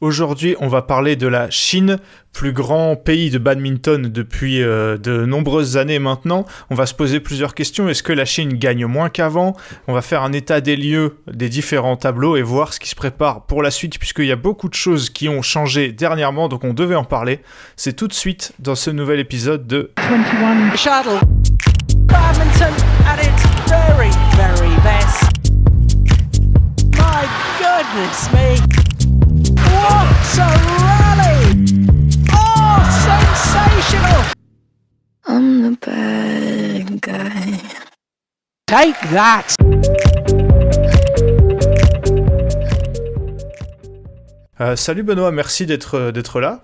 Aujourd'hui, on va parler de la Chine, plus grand pays de badminton depuis euh, de nombreuses années maintenant. On va se poser plusieurs questions. Est-ce que la Chine gagne moins qu'avant? On va faire un état des lieux des différents tableaux et voir ce qui se prépare pour la suite, puisqu'il y a beaucoup de choses qui ont changé dernièrement, donc on devait en parler. C'est tout de suite dans ce nouvel épisode de 21 Shuttle. Badminton at its very, very best. My goodness me. I'm the bad guy. Take that! Euh, salut Benoît, merci d'être euh, d'être là.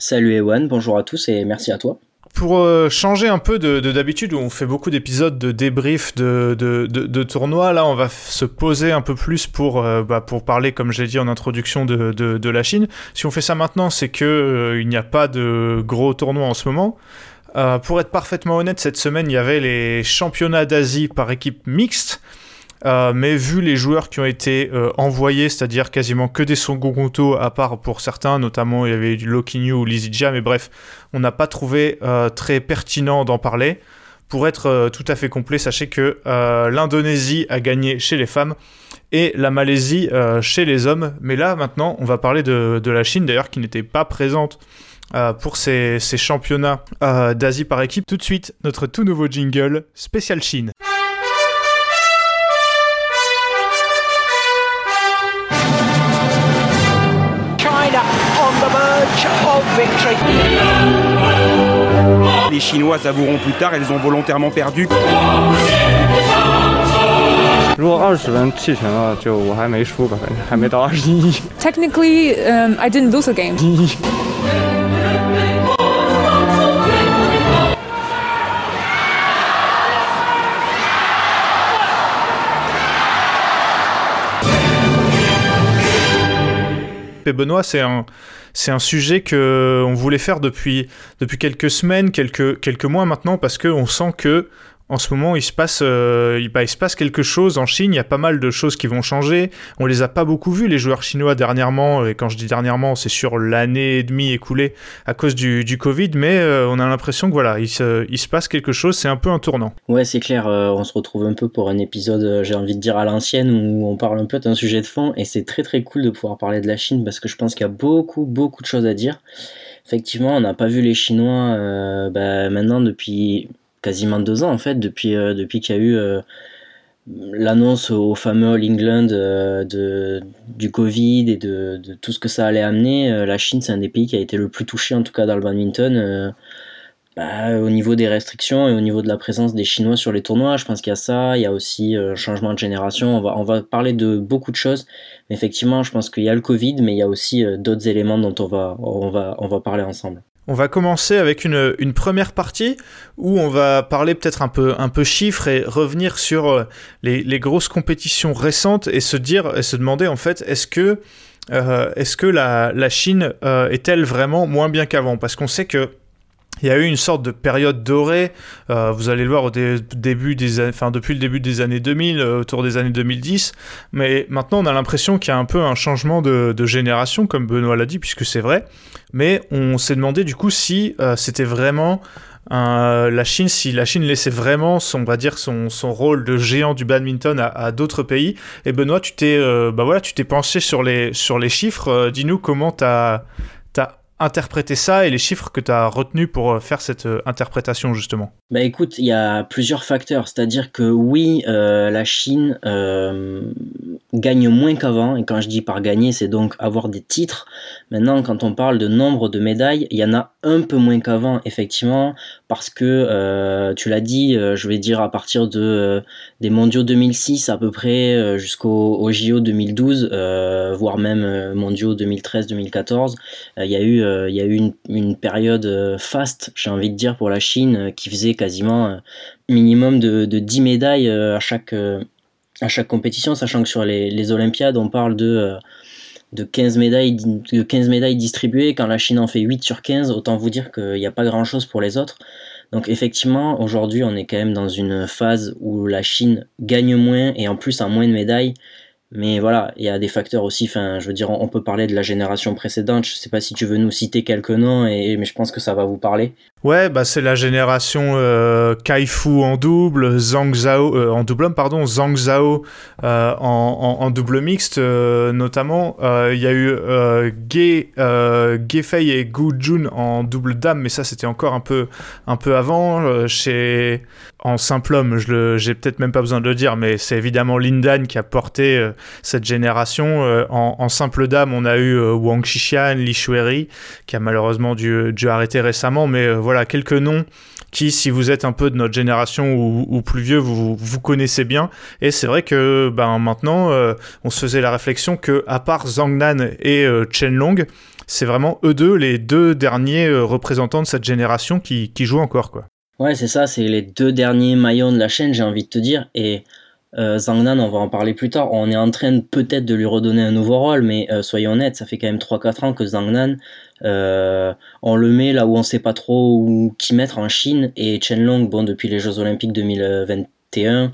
Salut Ewan, bonjour à tous et merci à toi pour euh, changer un peu de d'habitude où on fait beaucoup d'épisodes de débrief de, de, de, tournois, là on va se poser un peu plus pour, euh, bah, pour parler, comme j'ai dit en introduction, de, de, la Chine. Si on fait ça maintenant, c'est que euh, il n'y a pas de gros tournois en ce moment. pour être parfaitement honnête, cette semaine, il y avait les championnats d'Asie par équipe mixte. Euh, mais vu les joueurs qui ont été euh, envoyés, c'est-à-dire quasiment que des Songogunto, à part pour certains, notamment il y avait du Lokinyu ou Lizidja, mais bref, on n'a pas trouvé euh, très pertinent d'en parler. Pour être tout à fait complet, sachez que l'Indonésie a gagné chez les femmes et la Malaisie chez les hommes. Mais là, maintenant, on va parler de, la Chine, d'ailleurs, qui n'était pas présente pour ces, ces championnats d'Asie par équipe. Tout de suite, notre tout nouveau jingle, spécial Chine. Les Chinois avoueront plus tard, elles ont volontairement perdu. Technically, um, I didn't lose a game. Benoît, c'est un, c'est un sujet que on voulait faire depuis, depuis quelques semaines, quelques, quelques mois maintenant, parce qu'on sent que en ce moment, il se passe, euh, bah, il, se passe quelque chose en Chine. Il y a pas mal de choses qui vont changer. On les a pas beaucoup vus les joueurs chinois dernièrement. Et quand je dis dernièrement, c'est sur l'année et demie écoulée à cause du, Covid. Mais euh, on a l'impression que voilà, il se, il se passe quelque chose. C'est un peu un tournant. Ouais, c'est clair. Euh, on se retrouve un peu pour un épisode, j'ai envie de dire à l'ancienne, où on parle un peu d'un sujet de fond. Et c'est très très cool de pouvoir parler de la Chine parce que je pense qu'il y a beaucoup beaucoup de choses à dire. Effectivement, on n'a pas vu les Chinois bah, maintenant depuis quasiment deux ans en fait depuis euh, depuis qu'il y a eu euh, l'annonce au fameux All England euh, de, du Covid et de, tout ce que ça allait amener, la Chine c'est un des pays qui a été le plus touché en tout cas dans le badminton. Bah, au niveau des restrictions et au niveau de la présence des Chinois sur les tournois, je pense qu'il y a ça, il y a aussi un changement de génération, on va, on va parler de beaucoup de choses, mais effectivement je pense qu'il y a le Covid, mais il y a aussi d'autres éléments dont on va, on, va, on va parler ensemble. On va commencer avec une, première partie où on va parler peut-être un peu, un peu chiffres et revenir sur euh, les, grosses compétitions récentes et se dire et se demander en fait est-ce que, euh, est-ce que la, la Chine euh, est-elle vraiment moins bien qu'avant? Parce qu'on sait que il y a eu une sorte de période dorée, euh, vous allez le voir au début des, enfin, depuis le début des années 2000, euh, autour des années 2010, mais maintenant on a l'impression qu'il y a un peu un changement de, génération, comme Benoît l'a dit, puisque c'est vrai, mais on s'est demandé du coup si euh, c'était vraiment la Chine, si la Chine laissait vraiment son, on va dire, son, son rôle de géant du badminton à, d'autres pays. Et Benoît, tu t'es bah voilà, tu t'es penché sur les, sur les chiffres, dis-nous comment tu as interpréter ça et les chiffres que tu as retenus pour euh, faire cette euh, interprétation justement. Bah écoute, il y a plusieurs facteurs, c'est-à-dire que oui, euh, la Chine gagne moins qu'avant, et quand je dis par gagner, c'est donc avoir des titres. Maintenant, quand on parle de nombre de médailles, il y en a un peu moins qu'avant, effectivement, parce que tu l'as dit, je vais dire à partir de des mondiaux 2006 à peu près jusqu'au JO 2012, voire même mondiaux 2013-2014, il y a eu il y a eu une, période euh, faste, j'ai envie de dire, pour la Chine, euh, qui faisait quasiment minimum de, 10 médailles à chaque, à chaque compétition, sachant que sur les, Olympiades, on parle de, de, 15 médailles, de 15 médailles distribuées. Quand la Chine en fait 8 sur 15, autant vous dire qu'il n'y a pas grand-chose pour les autres. Donc effectivement, aujourd'hui, on est quand même dans une phase où la Chine gagne moins et en plus a moins de médailles Mais voilà, il y a des facteurs aussi. Enfin, je veux dire, on peut parler de la génération précédente. Je sais pas si tu veux nous citer quelques noms, et, mais je pense que ça va vous parler. Ouais, bah c'est la génération euh, Kaifu en double, Zhang Zhao euh, en double homme, pardon, Zhang Zhao euh, en, en, double mixte notamment. Il y a eu Ge, Ge Fei et Gu Jun en double dame, mais ça c'était encore un peu un peu avant. chez en simple homme, je j'ai peut-être même pas besoin de le dire, mais c'est évidemment Lindan qui a porté cette génération. En, en, simple dame, on a eu Wang Xixian, Li Shueri, qui a malheureusement dû, dû arrêter récemment, mais voilà quelques noms qui, si vous êtes un peu de notre génération ou, plus vieux, vous, vous connaissez bien. Et c'est vrai que ben, maintenant, euh, on se faisait la réflexion que, à part Zhang Nan et euh, Chen Long, c'est vraiment eux deux, les deux derniers euh, représentants de cette génération qui, qui jouent encore. Quoi. Ouais, c'est ça, c'est les deux derniers maillons de la chaîne, j'ai envie de te dire. Et euh, Zhang on va en parler plus tard. On est en train peut-être de lui redonner un nouveau rôle, mais euh, soyons honnêtes, ça fait quand même 3-4 ans que Zhang Nan, euh, on le met là où on sait pas trop où qui mettre en Chine. Et Chen Long, bon, depuis les Jeux Olympiques 2021,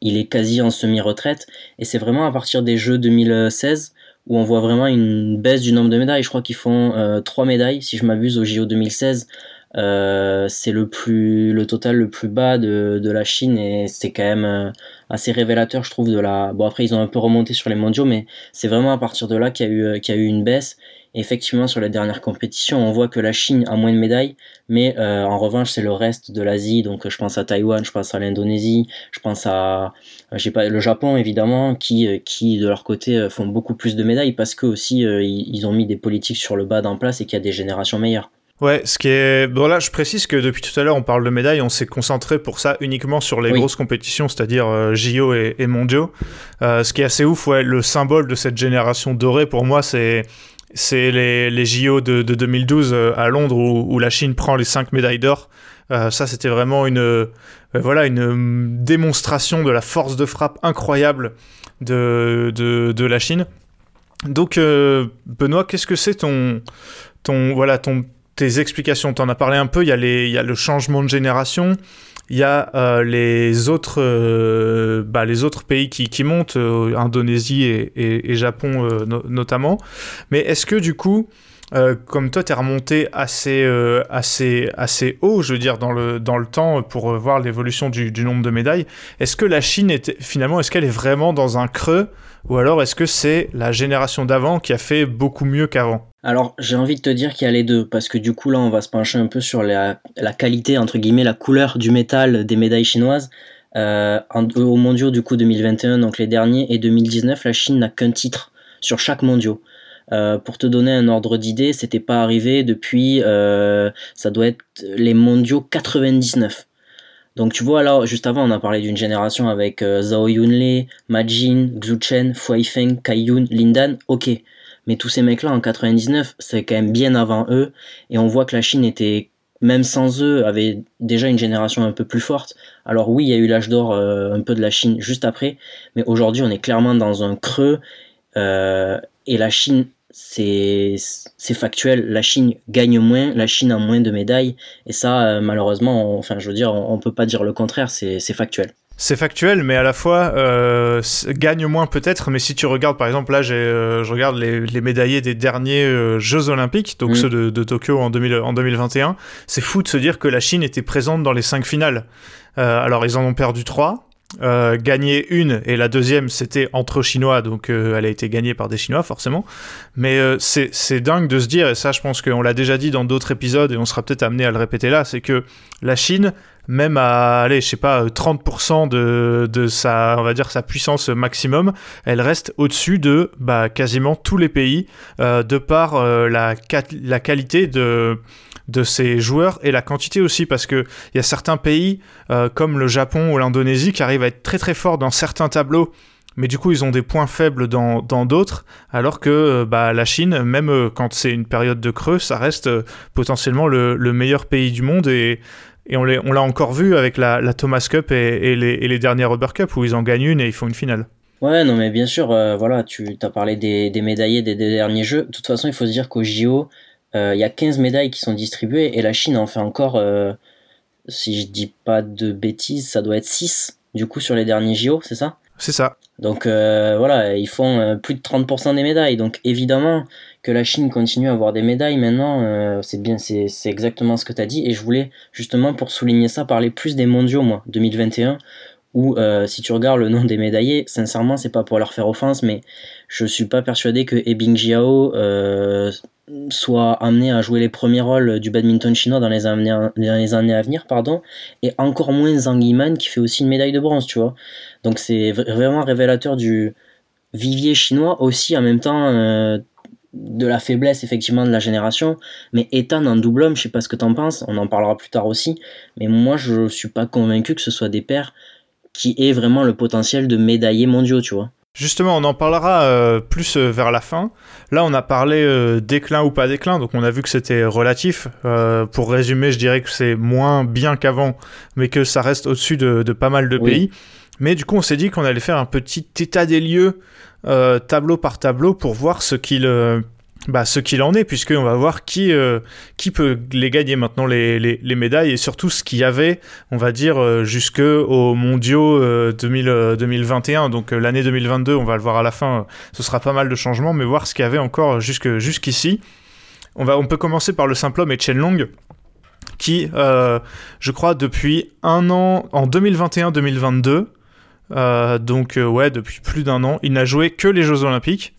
il est quasi en semi-retraite. Et c'est vraiment à partir des Jeux 2016 où on voit vraiment une baisse du nombre de médailles. Je crois qu'ils font 3 médailles, si je m'abuse, au JO 2016. Euh, c'est le plus le total le plus bas de, de la Chine et c'est quand même euh, assez révélateur je trouve de la bon après ils ont un peu remonté sur les mondiaux mais c'est vraiment à partir de là qu'il y a eu euh, eu une baisse. Effectivement sur les dernières compétitions on voit que la Chine a moins de médailles mais en revanche c'est le reste de l'Asie. Donc je pense à Taïwan je pense à l'Indonésie je pense à j'ai pas le Japon évidemment qui qui de leur côté font beaucoup plus de médailles parce que aussi ils ont mis des politiques sur le bas en place et qu'il y a des générations meilleures Ouais, ce qui est. Bon, là, je précise que depuis tout à l'heure, on parle de médailles, on s'est concentré pour ça uniquement sur les grosses compétitions, c'est-à-dire euh, JO et, et mondiaux. Euh, ce qui est assez ouf, ouais, le symbole de cette génération dorée, pour moi, c'est. C'est les, les, JO de, de 2012 euh, à Londres où, où, la Chine prend les 5 médailles d'or. Euh, ça, c'était vraiment une, voilà, une démonstration de la force de frappe incroyable de, de, de la Chine. Donc, Benoît, qu'est-ce que c'est ton, ton, voilà, ton tes explications, tu en as parlé un peu, il y, a y a le changement de génération, il y a euh, les, autres, euh, bah, les autres pays qui, qui montent, euh, Indonésie et, et, Japon notamment. Mais est-ce que du coup, comme toi, tu es remonté assez, assez, assez haut, je veux dire, dans le, dans le temps pour voir l'évolution du, du, nombre de médailles, est-ce que la Chine, est, finalement, est-ce qu'elle est vraiment dans un creux ou alors est-ce que c'est la génération d'avant qui a fait beaucoup mieux qu'avant? Alors, j'ai envie de te dire qu'il y a les deux, parce que du coup, là, on va se pencher un peu sur la, qualité, entre guillemets, la couleur du métal des médailles chinoises. Euh, au mondiaux, du coup, 2021, donc les derniers, et 2019, la Chine n'a qu'un titre sur chaque mondiaux. Euh, pour te donner un ordre d'idée, c'était pas arrivé depuis, euh, ça doit être les mondiaux 99. Donc tu vois là, juste avant, on a parlé d'une génération avec Zhao Yunlei, Ma Jin, Xu Chen, Feng, Kai Yun, Lindan, ok. Mais tous ces mecs-là, en 99, c'est quand même bien avant eux. Et on voit que la Chine était, même sans eux, avait déjà une génération un peu plus forte. Alors oui, il y a eu l'âge d'or euh, un peu de la Chine juste après. Mais aujourd'hui, on est clairement dans un creux. Euh, et la Chine, c'est factuel. La Chine gagne moins, la Chine a moins de médailles. Et ça, euh, malheureusement, enfin, je veux dire, on, on peut pas dire le contraire, c'est factuel c'est factuel, mais à la fois euh, gagne moins peut-être. Mais si tu regardes, par exemple, là, euh, je regarde les, les, médaillés des derniers euh, Jeux Olympiques, donc mm. ceux de, de, Tokyo en, 2000, en 2021. C'est fou de se dire que la Chine était présente dans les cinq finales. Euh, alors, ils en ont perdu trois. Euh, une et la deuxième c'était entre chinois donc euh, elle a été gagnée par des chinois forcément. Mais euh, c'est dingue de se dire et ça je pense qu'on l'a déjà dit dans d'autres épisodes et on sera peut-être amené à le répéter là c'est que la Chine même à allez je sais pas 30% de, de sa on va dire sa puissance maximum elle reste au-dessus de bah, quasiment tous les pays de par la, la qualité de de ces joueurs et la quantité aussi parce que il y a certains pays euh, comme le Japon ou l'Indonésie qui arrivent à être très très forts dans certains tableaux mais du coup ils ont des points faibles dans d'autres, alors que euh, bah, la Chine, même euh, quand c'est une période de creux, ça reste potentiellement le, meilleur pays du monde et, et on l'a encore vu avec la, Thomas Cup et, les, dernières Rubber Cup où ils en gagnent une et ils font une finale. Ouais, non, mais bien sûr, voilà, tu as parlé des, médaillés des, des, derniers jeux. De toute façon, il faut se dire qu'au JO, il y a 15 médailles qui sont distribuées et la Chine en fait encore, euh, si je dis pas de bêtises, ça doit être 6 du coup sur les derniers JO, c'est ça? C'est ça. Donc euh, voilà, ils font euh, plus de 30% des médailles. Donc évidemment que la Chine continue à avoir des médailles maintenant, euh, c'est bien, c'est exactement ce que tu as dit. Et je voulais justement pour souligner ça parler plus des mondiaux, moi, 2021, où si tu regardes le nom des médaillés, sincèrement, c'est pas pour leur faire offense, mais je suis pas persuadé que Ebing Jiao soit amené à jouer les premiers rôles du badminton chinois dans les années, dans les années à venir, pardon, et encore moins Zhang Yiman qui fait aussi une médaille de bronze, tu vois. Donc c'est vraiment révélateur du vivier chinois, aussi en même temps euh, de la faiblesse effectivement de la génération. Mais Ethan en double homme, je sais pas ce que t'en penses, on en parlera plus tard aussi, mais moi je suis pas convaincu que ce soit des paires qui aient vraiment le potentiel de médailler mondiaux, tu vois. Justement, on en parlera euh, plus euh, vers la fin. Là, on a parlé euh, déclin ou pas déclin, donc on a vu que c'était relatif. pour résumer, je dirais que c'est moins bien qu'avant, mais que ça reste au-dessus de, pas mal de pays. Mais du coup, on s'est dit qu'on allait faire un petit état des lieux, tableau par tableau, pour voir ce qu'il bah, ce qu'il en est, puisqu'on va voir qui, euh, qui peut les gagner maintenant, les, les, les, médailles, et surtout ce qu'il y avait, on va dire, euh, jusque aux mondiaux 2021. Euh, Donc l'année 2022, on va le voir à la fin, ce sera pas mal de changements, mais voir ce qu'il y avait encore jusque, jusqu'ici. On, va, on peut commencer par le simple homme et Chen Long, qui, je crois, depuis un an, en 2021-2022, donc ouais, depuis plus d'un an, il n'a joué que les Jeux Olympiques.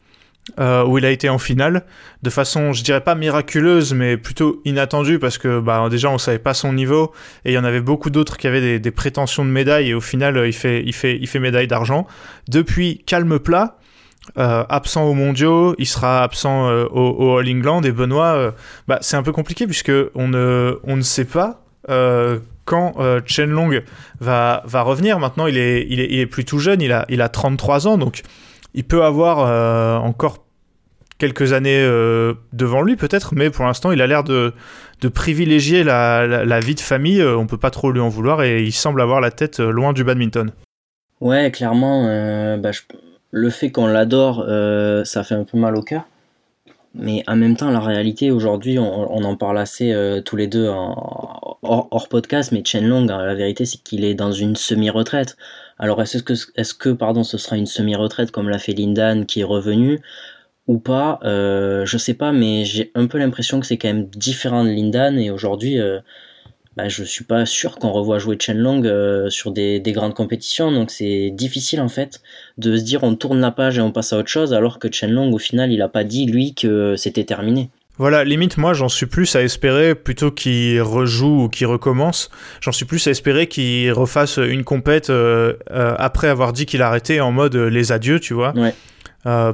Euh, où il a été en finale de façon, je dirais pas miraculeuse, mais plutôt inattendue parce que bah, déjà on savait pas son niveau et il y en avait beaucoup d'autres qui avaient des, prétentions de médaille et au final il fait, il fait, il fait médaille d'argent. Depuis, calme plat. Euh, absent aux mondiaux, il sera absent euh, au, All England et Benoît, bah, c'est un peu compliqué puisque on ne, sait pas quand Chen Long va, revenir. Maintenant, il est, il plus tout jeune, il a 33 ans, donc il peut avoir euh, encore quelques années euh, devant lui peut-être, mais pour l'instant il a l'air de, privilégier la, vie de famille, euh, on peut pas trop lui en vouloir et il semble avoir la tête loin du badminton. Ouais, clairement, bah, le fait qu'on l'adore, ça fait un peu mal au cœur. Mais en même temps, la réalité aujourd'hui, on, en parle assez tous les deux en, hors, podcast, mais Chen Long, la vérité c'est qu'il est dans une semi-retraite. Alors est-ce que, pardon, ce sera une semi-retraite comme l'a fait Lindan qui est revenu ou pas? Euh, Je sais pas, mais j'ai un peu l'impression que c'est quand même différent de Lindan et aujourd'hui, euh, bah, je suis pas sûr qu'on revoit jouer Chen Long euh, sur des, grandes compétitions, donc c'est difficile en fait de se dire on tourne la page et on passe à autre chose alors que Chen Long au final il a pas dit lui que c'était terminé. Voilà, limite, moi, j'en suis plus à espérer, plutôt qu'il rejoue ou qu'il recommence, j'en suis plus à espérer qu'il refasse une compète euh, euh, après avoir dit qu'il arrêtait en mode euh, les adieux, tu vois.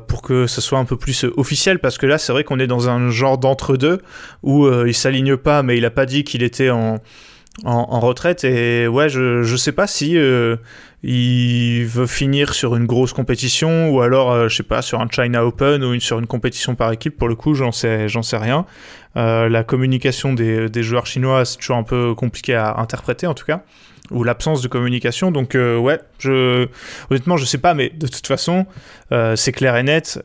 pour que ce soit un peu plus officiel, parce que là, c'est vrai qu'on est dans un genre d'entre-deux où il s'aligne pas, mais il a pas dit qu'il était en, en, retraite. Et ouais, je, je sais pas si il veut finir sur une grosse compétition ou alors euh, je sais pas sur un China Open ou sur une compétition par équipe. Pour le coup j'en sais j'en sais rien. Euh, la communication des, des joueurs chinois c'est toujours un peu compliqué à interpréter en tout cas. Ou l'absence de communication. Donc euh, ouais je honnêtement je sais pas mais de toute façon c'est clair et net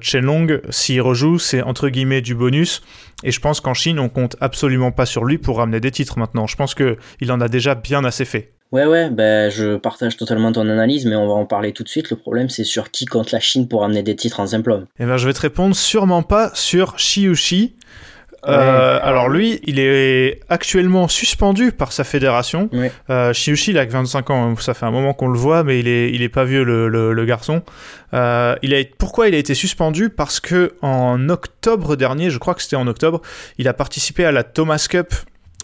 Chen Long s'il rejoue c'est entre guillemets du bonus. Et je pense qu'en Chine on compte absolument pas sur lui pour ramener des titres maintenant. Je pense que il en a déjà bien assez fait Ouais, ouais, ben, je partage totalement ton analyse, mais on va en parler tout de suite. Le problème, c'est sur qui compte la Chine pour amener des titres en simple homme. Eh ben, je vais te répondre sûrement pas sur Xiuxi. Euh, alors lui, il est actuellement suspendu par sa fédération. Ouais. Euh, il a 25 ans, ça fait un moment qu'on le voit, mais il est, il est pas vieux le, le, garçon. Euh, il a, pourquoi il a été suspendu? Parce que en octobre dernier, je crois que c'était en octobre, il a participé à la Thomas Cup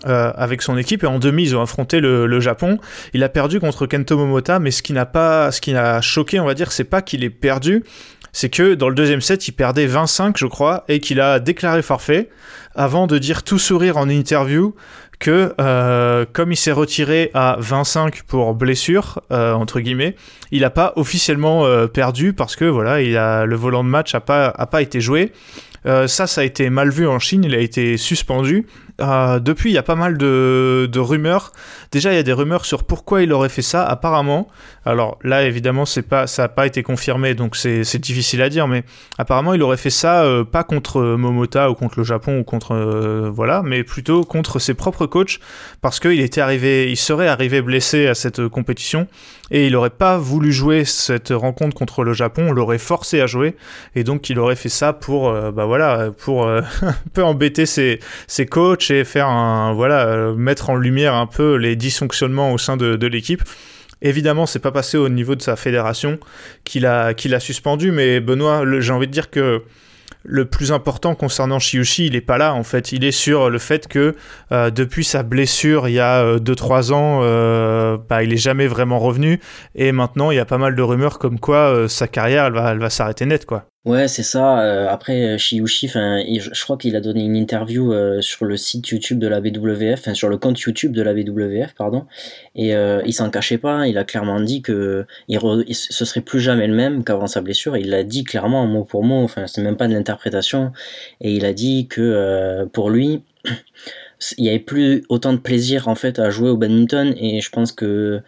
euh, avec son équipe et en demi ils ont affronté le, Japon. Il a perdu contre Kento Momota, mais ce qui n'a pas, ce qui n'a choqué, on va dire, c'est pas qu'il ait perdu, c'est que dans le deuxième set il perdait 25 je crois et qu'il a déclaré forfait avant de dire tout sourire en interview que euh, comme il s'est retiré à 25 pour blessure euh, entre guillemets, il n'a pas officiellement perdu parce que voilà, il a le volant de match a pas a pas été joué. ça, ça a été mal vu en Chine. Il a été suspendu euh, depuis, il y a pas mal de, rumeurs. Déjà, il y a des rumeurs sur pourquoi il aurait fait ça. Apparemment, alors là, évidemment, c'est pas, ça n'a pas été confirmé, donc c'est difficile à dire. Mais apparemment, il aurait fait ça euh, pas contre Momota ou contre le Japon ou contre euh, voilà, mais plutôt contre ses propres coachs parce qu'il était arrivé, il serait arrivé blessé à cette compétition et il aurait pas voulu jouer cette rencontre contre le Japon. On l'aurait forcé à jouer et donc il aurait fait ça pour, bah voilà, pour un peu embêter ses, ses coachs et faire un voilà euh, mettre en lumière un peu les dysfonctionnements au sein de, l'équipe. Évidemment, c'est pas passé au niveau de sa fédération qu'il a, qu'il a suspendu, mais Benoît, j'ai envie de dire que le plus important concernant Shiushi, il est pas là en fait. Il est sur le fait que euh, depuis sa blessure il y a 2-3 euh, ans, bah, il est jamais vraiment revenu. Et maintenant, il y a pas mal de rumeurs comme quoi sa carrière va, elle va s'arrêter net quoi. Ouais, c'est ça. Euh, après, Shiushi, enfin, je crois qu'il a donné une interview euh, sur le site YouTube de la enfin, sur le compte YouTube de la WWF, pardon. Et euh, il s'en cachait pas. Il a clairement dit que ce serait plus jamais le même qu'avant sa blessure. Il l'a dit clairement, mot pour mot. Enfin, c'est même pas de l'interprétation. Et il a dit que pour lui, il y avait plus autant de plaisir en fait à jouer au badminton. Et je pense que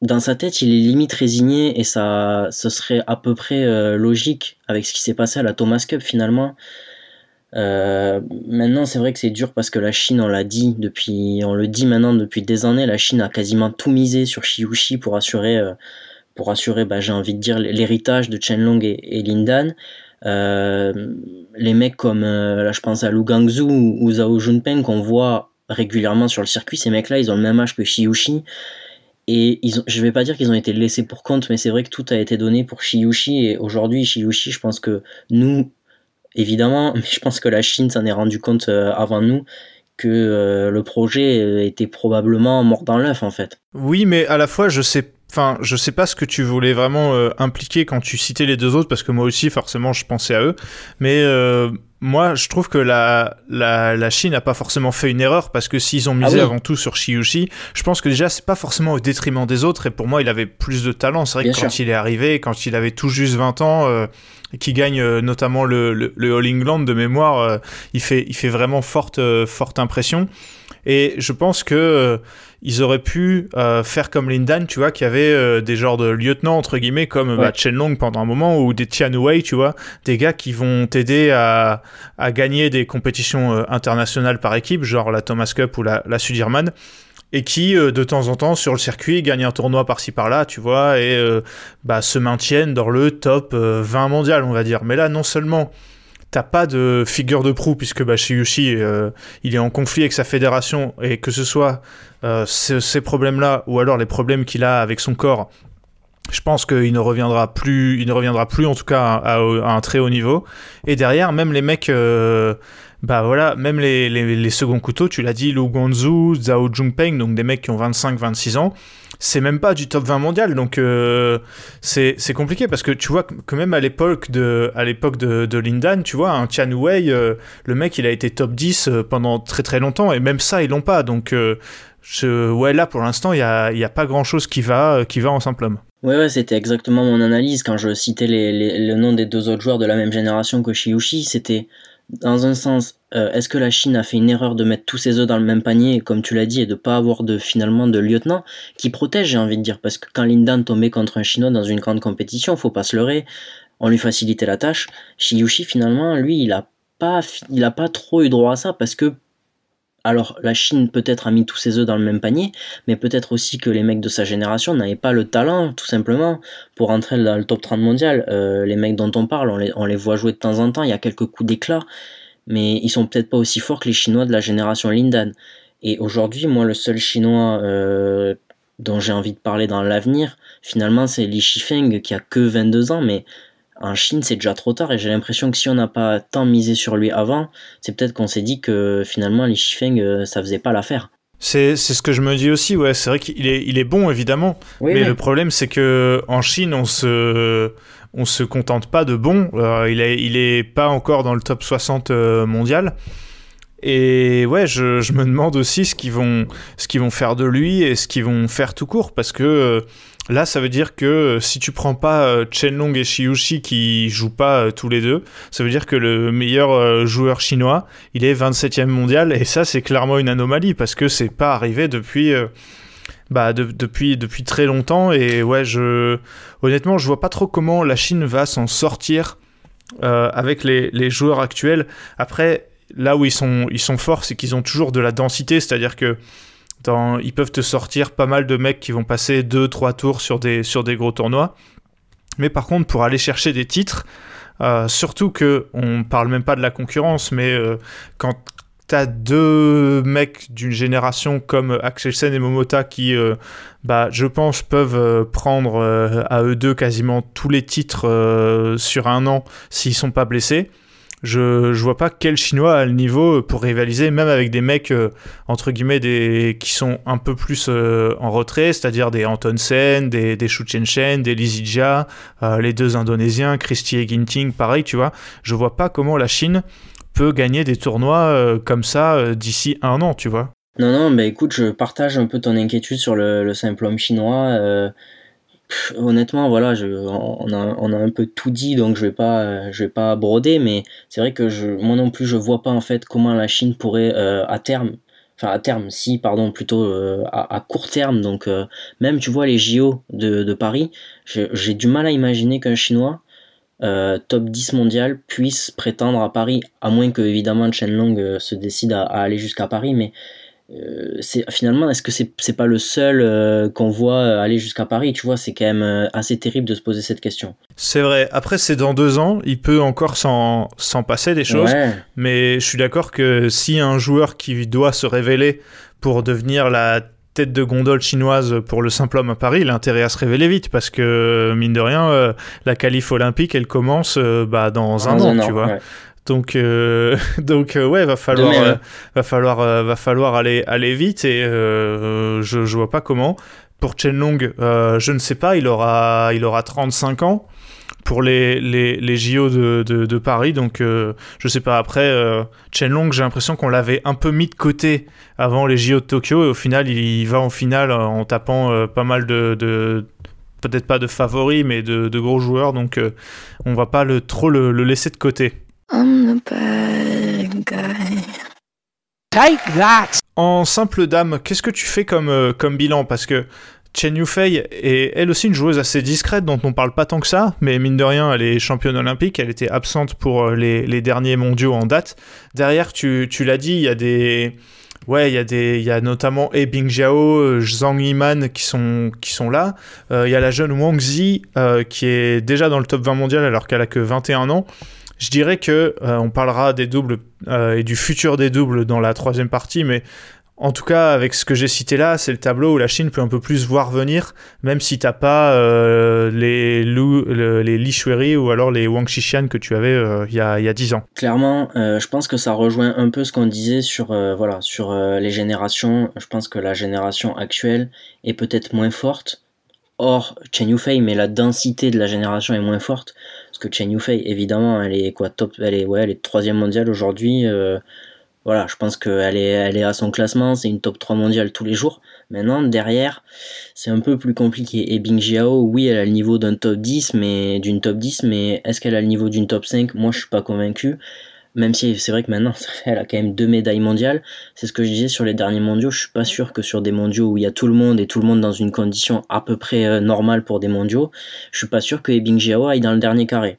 dans sa tête, il est limite résigné et ça, ce serait à peu près euh, logique avec ce qui s'est passé à la Thomas Cup finalement. Euh, maintenant, c'est vrai que c'est dur parce que la Chine, on l'a dit depuis, on le dit maintenant depuis des années, la Chine a quasiment tout misé sur Xiuxi pour assurer, euh, pour assurer, bah, j'ai envie de dire l'héritage de Chenlong et, et Lindan. les mecs comme, là, je pense à Lu Gangzhou ou, Zhao Junpeng qu'on voit régulièrement sur le circuit, ces mecs-là, ils ont le même âge que Xiuxi. Et ils ont, je vais pas dire qu'ils ont été laissés pour compte, mais c'est vrai que tout a été donné pour Shiyushi. Et aujourd'hui, Shiyushi, je pense que nous, évidemment, mais je pense que la Chine s'en est rendu compte euh, avant nous que euh, le projet euh, était probablement mort dans l'œuf en fait. Oui, mais à la fois, je sais Enfin, je sais pas ce que tu voulais vraiment impliquer quand tu citais les deux autres, parce que moi aussi, forcément, je pensais à eux. Mais moi, je trouve que la, la, la Chine n'a pas forcément fait une erreur parce que s'ils ont misé ah avant tout sur Shiyushi, je pense que déjà, c'est pas forcément au détriment des autres. Et pour moi, il avait plus de talent. C'est vrai que quand il est arrivé, quand il avait tout juste 20 ans, euh, qui gagne euh, notamment le, le, le, All England de mémoire, euh, il, fait, il fait vraiment forte, euh, forte impression. Et je pense que ils auraient pu euh, faire comme Lindan, tu vois, qui avait euh, des genres de lieutenants, entre guillemets, comme bah, Chen Long pendant un moment, ou des Tian Wei, tu vois, des gars qui vont t'aider à, à, gagner des compétitions euh, internationales par équipe, genre la Thomas Cup ou la, la Sudirman et qui de temps en temps sur le circuit gagnent un tournoi par-ci par-là, tu vois, et bah, se maintiennent dans le top 20 mondial, on va dire. Mais là, non seulement t'as pas de figure de proue puisque bah, euh, il est en conflit avec sa fédération et que ce soit euh, ces, problèmes-là ou alors les problèmes qu'il a avec son corps, je pense qu'il ne reviendra plus, il ne reviendra plus en tout cas à, un très haut niveau. Et derrière, même les mecs, euh, bah voilà, même les, les, les seconds couteaux, tu l'as dit, Lu Guanzu, Zhao Jungpeng, donc des mecs qui ont 25-26 ans c'est même pas du top 20 mondial. Donc euh, c'est compliqué parce que tu vois que même à l'époque de, à de, de, Lindan, tu vois, un Tian Wei, euh, le mec il a été top 10 euh, pendant très très longtemps et même ça ils l'ont pas. Donc je, ouais, là pour l'instant il n'y a, y a, pas grand chose qui va, qui va en simple homme. Ouais, ouais c'était exactement mon analyse quand je citais les, le nom des deux autres joueurs de la même génération que Shiushi. C'était dans un sens, euh, est-ce que la Chine a fait une erreur de mettre tous ses œufs dans le même panier, comme tu l'as dit, et de pas avoir de finalement de lieutenant qui protège, j'ai envie de dire, parce que quand Lindan tombait contre un Chinois dans une grande compétition, faut pas se leurrer, on lui facilitait la tâche. Shiyushi finalement, lui, il a pas, il trop eu droit à ça parce que alors la Chine peut-être a mis tous ses œufs dans le même panier, mais peut-être aussi que les mecs de sa génération n'avaient pas le talent, tout simplement, pour entrer dans le top 30 mondial. Euh, les mecs dont on parle, on les, voit jouer de temps en temps, il y a quelques coups d'éclat, mais ils sont peut-être pas aussi forts que les Chinois de la génération Lindan. Et aujourd'hui, moi, le seul Chinois euh, dont j'ai envie de parler dans l'avenir, finalement, c'est Li Shifeng, qui a que 22 ans, mais en Chine, c'est déjà trop tard et j'ai l'impression que si on n'a pas tant misé sur lui avant, c'est peut-être qu'on s'est dit que finalement, Li Shifeng, euh, ça faisait pas l'affaire. C'est, ce que je me dis aussi, ouais. C'est vrai qu'il est, il est bon, évidemment. mais, le problème, c'est que en Chine, on se, on se contente pas de bon. Euh, il, est, pas encore dans le top 60 euh, mondial. Et ouais, je, me demande aussi ce qu'ils vont, vont faire de lui et ce qu'ils vont faire tout court parce que Là, ça veut dire que euh, si tu prends pas euh, Chenlong et Shiushi qui jouent pas euh, tous les deux, ça veut dire que le meilleur joueur chinois, il est 27e mondial et ça c'est clairement une anomalie parce que c'est pas arrivé depuis bah, depuis depuis très longtemps et ouais, je honnêtement, je vois pas trop comment la Chine va s'en sortir avec les, les joueurs actuels. Après, là où ils sont ils sont forts, c'est qu'ils ont toujours de la densité, c'est-à-dire que ils peuvent te sortir pas mal de mecs qui vont passer 2-3 tours sur des, sur des gros tournois. Mais par contre, pour aller chercher des titres, euh, surtout que on parle même pas de la concurrence, mais euh, quand t'as deux mecs d'une génération comme Axelsen et Momota qui, euh, bah, je pense, peuvent prendre à eux deux quasiment tous les titres sur un an s'ils sont pas blessés je, je vois pas quel Chinois a le niveau pour rivaliser, même avec des mecs, euh, entre guillemets, qui sont un peu plus euh, en retrait, c'est-à-dire des Anton Sen, des, des Shu Chen, des Lizija, euh, les deux Indonésiens, Christy et Ginting, pareil, tu vois. Je vois pas comment la Chine peut gagner des tournois comme ça d'ici un an, tu vois. Non, non, bah écoute, je partage un peu ton inquiétude sur le, le simple homme chinois honnêtement, voilà, on, a, un peu tout dit, donc je vais vais pas broder, mais c'est vrai que moi non plus, je vois pas en fait comment la Chine pourrait euh, à terme, enfin à terme, si, pardon, plutôt euh, à, court terme, donc euh, même tu vois les JO de Paris, j'ai du mal à imaginer qu'un Chinois top 10 mondial puisse prétendre à Paris, à moins que évidemment Chen Long se décide à aller jusqu'à Paris, mais euh, c'est finalement est-ce que c'est pas le seul euh, qu'on voit euh, aller jusqu'à Paris? Tu vois c'est quand même assez terrible de se poser cette question. C'est vrai. Après c'est dans deux ans. Il peut encore s'en passer des choses. Mais je suis d'accord que si un joueur qui doit se révéler pour devenir la tête de gondole chinoise pour le simple homme à Paris, il a intérêt à se révéler vite parce que mine de rien, la qualif olympique elle commence bah, dans un an, tu vois. Donc, euh, donc euh, ouais, va falloir, euh, va falloir, va falloir aller, aller vite et je, je vois pas comment. Pour Long, je ne sais pas, il aura, il aura 35 ans pour les, les, les JO de, de, de, Paris. Donc, je sais pas. Après, Long, j'ai l'impression qu'on l'avait un peu mis de côté avant les JO de Tokyo. Et au final, il, va en finale en tapant pas mal de, de peut-être pas de favoris, mais de, de, gros joueurs. Donc, on va pas le, trop le, le laisser de côté. I'm the bad guy. Take that! En simple dame, qu'est-ce que tu fais comme, euh, comme bilan? Parce que Chen Yufei est elle aussi une joueuse assez discrète dont on parle pas tant que ça, mais mine de rien, elle est championne olympique, elle était absente pour euh, les, derniers mondiaux en date. Derrière, tu, tu l'as dit, il y a des. Ouais, il y y a notamment E Bingjiao, euh, Zhang Yiman qui sont, qui sont là. Il y a la jeune Wang Zi qui est déjà dans le top 20 mondial alors qu'elle a que 21 ans. Je dirais que euh, on parlera des doubles euh, et du futur des doubles dans la troisième partie, mais en tout cas, avec ce que j'ai cité là, c'est le tableau où la Chine peut un peu plus voir venir, même si t'as pas euh, les, Lu, Li Shueri ou alors les Wang Xixian que tu avais il y, a, y a 10 ans. Clairement, je pense que ça rejoint un peu ce qu'on disait sur, voilà, sur les générations. Je pense que la génération actuelle est peut-être moins forte. Or, Chen Yufei, mais la densité de la génération est moins forte que Chen Yufei, évidemment, elle est quoi top, elle est ouais, elle est troisième mondiale aujourd'hui. Voilà, je pense qu'elle est, elle est à son classement, c'est une top 3 mondiale tous les jours. Maintenant, derrière, c'est un peu plus compliqué. Et Bing Jiao, oui, elle a le niveau d'un top 10, mais d'une top 10, mais est-ce qu'elle a le niveau d'une top 5 Moi, je suis pas convaincu même si c'est vrai que maintenant elle a quand même deux médailles mondiales, c'est ce que je disais sur les derniers mondiaux, je suis pas sûr que sur des mondiaux où il y a tout le monde et tout le monde dans une condition à peu près euh, normale pour des mondiaux, je suis pas sûr que Ebing Jiao aille dans le dernier carré.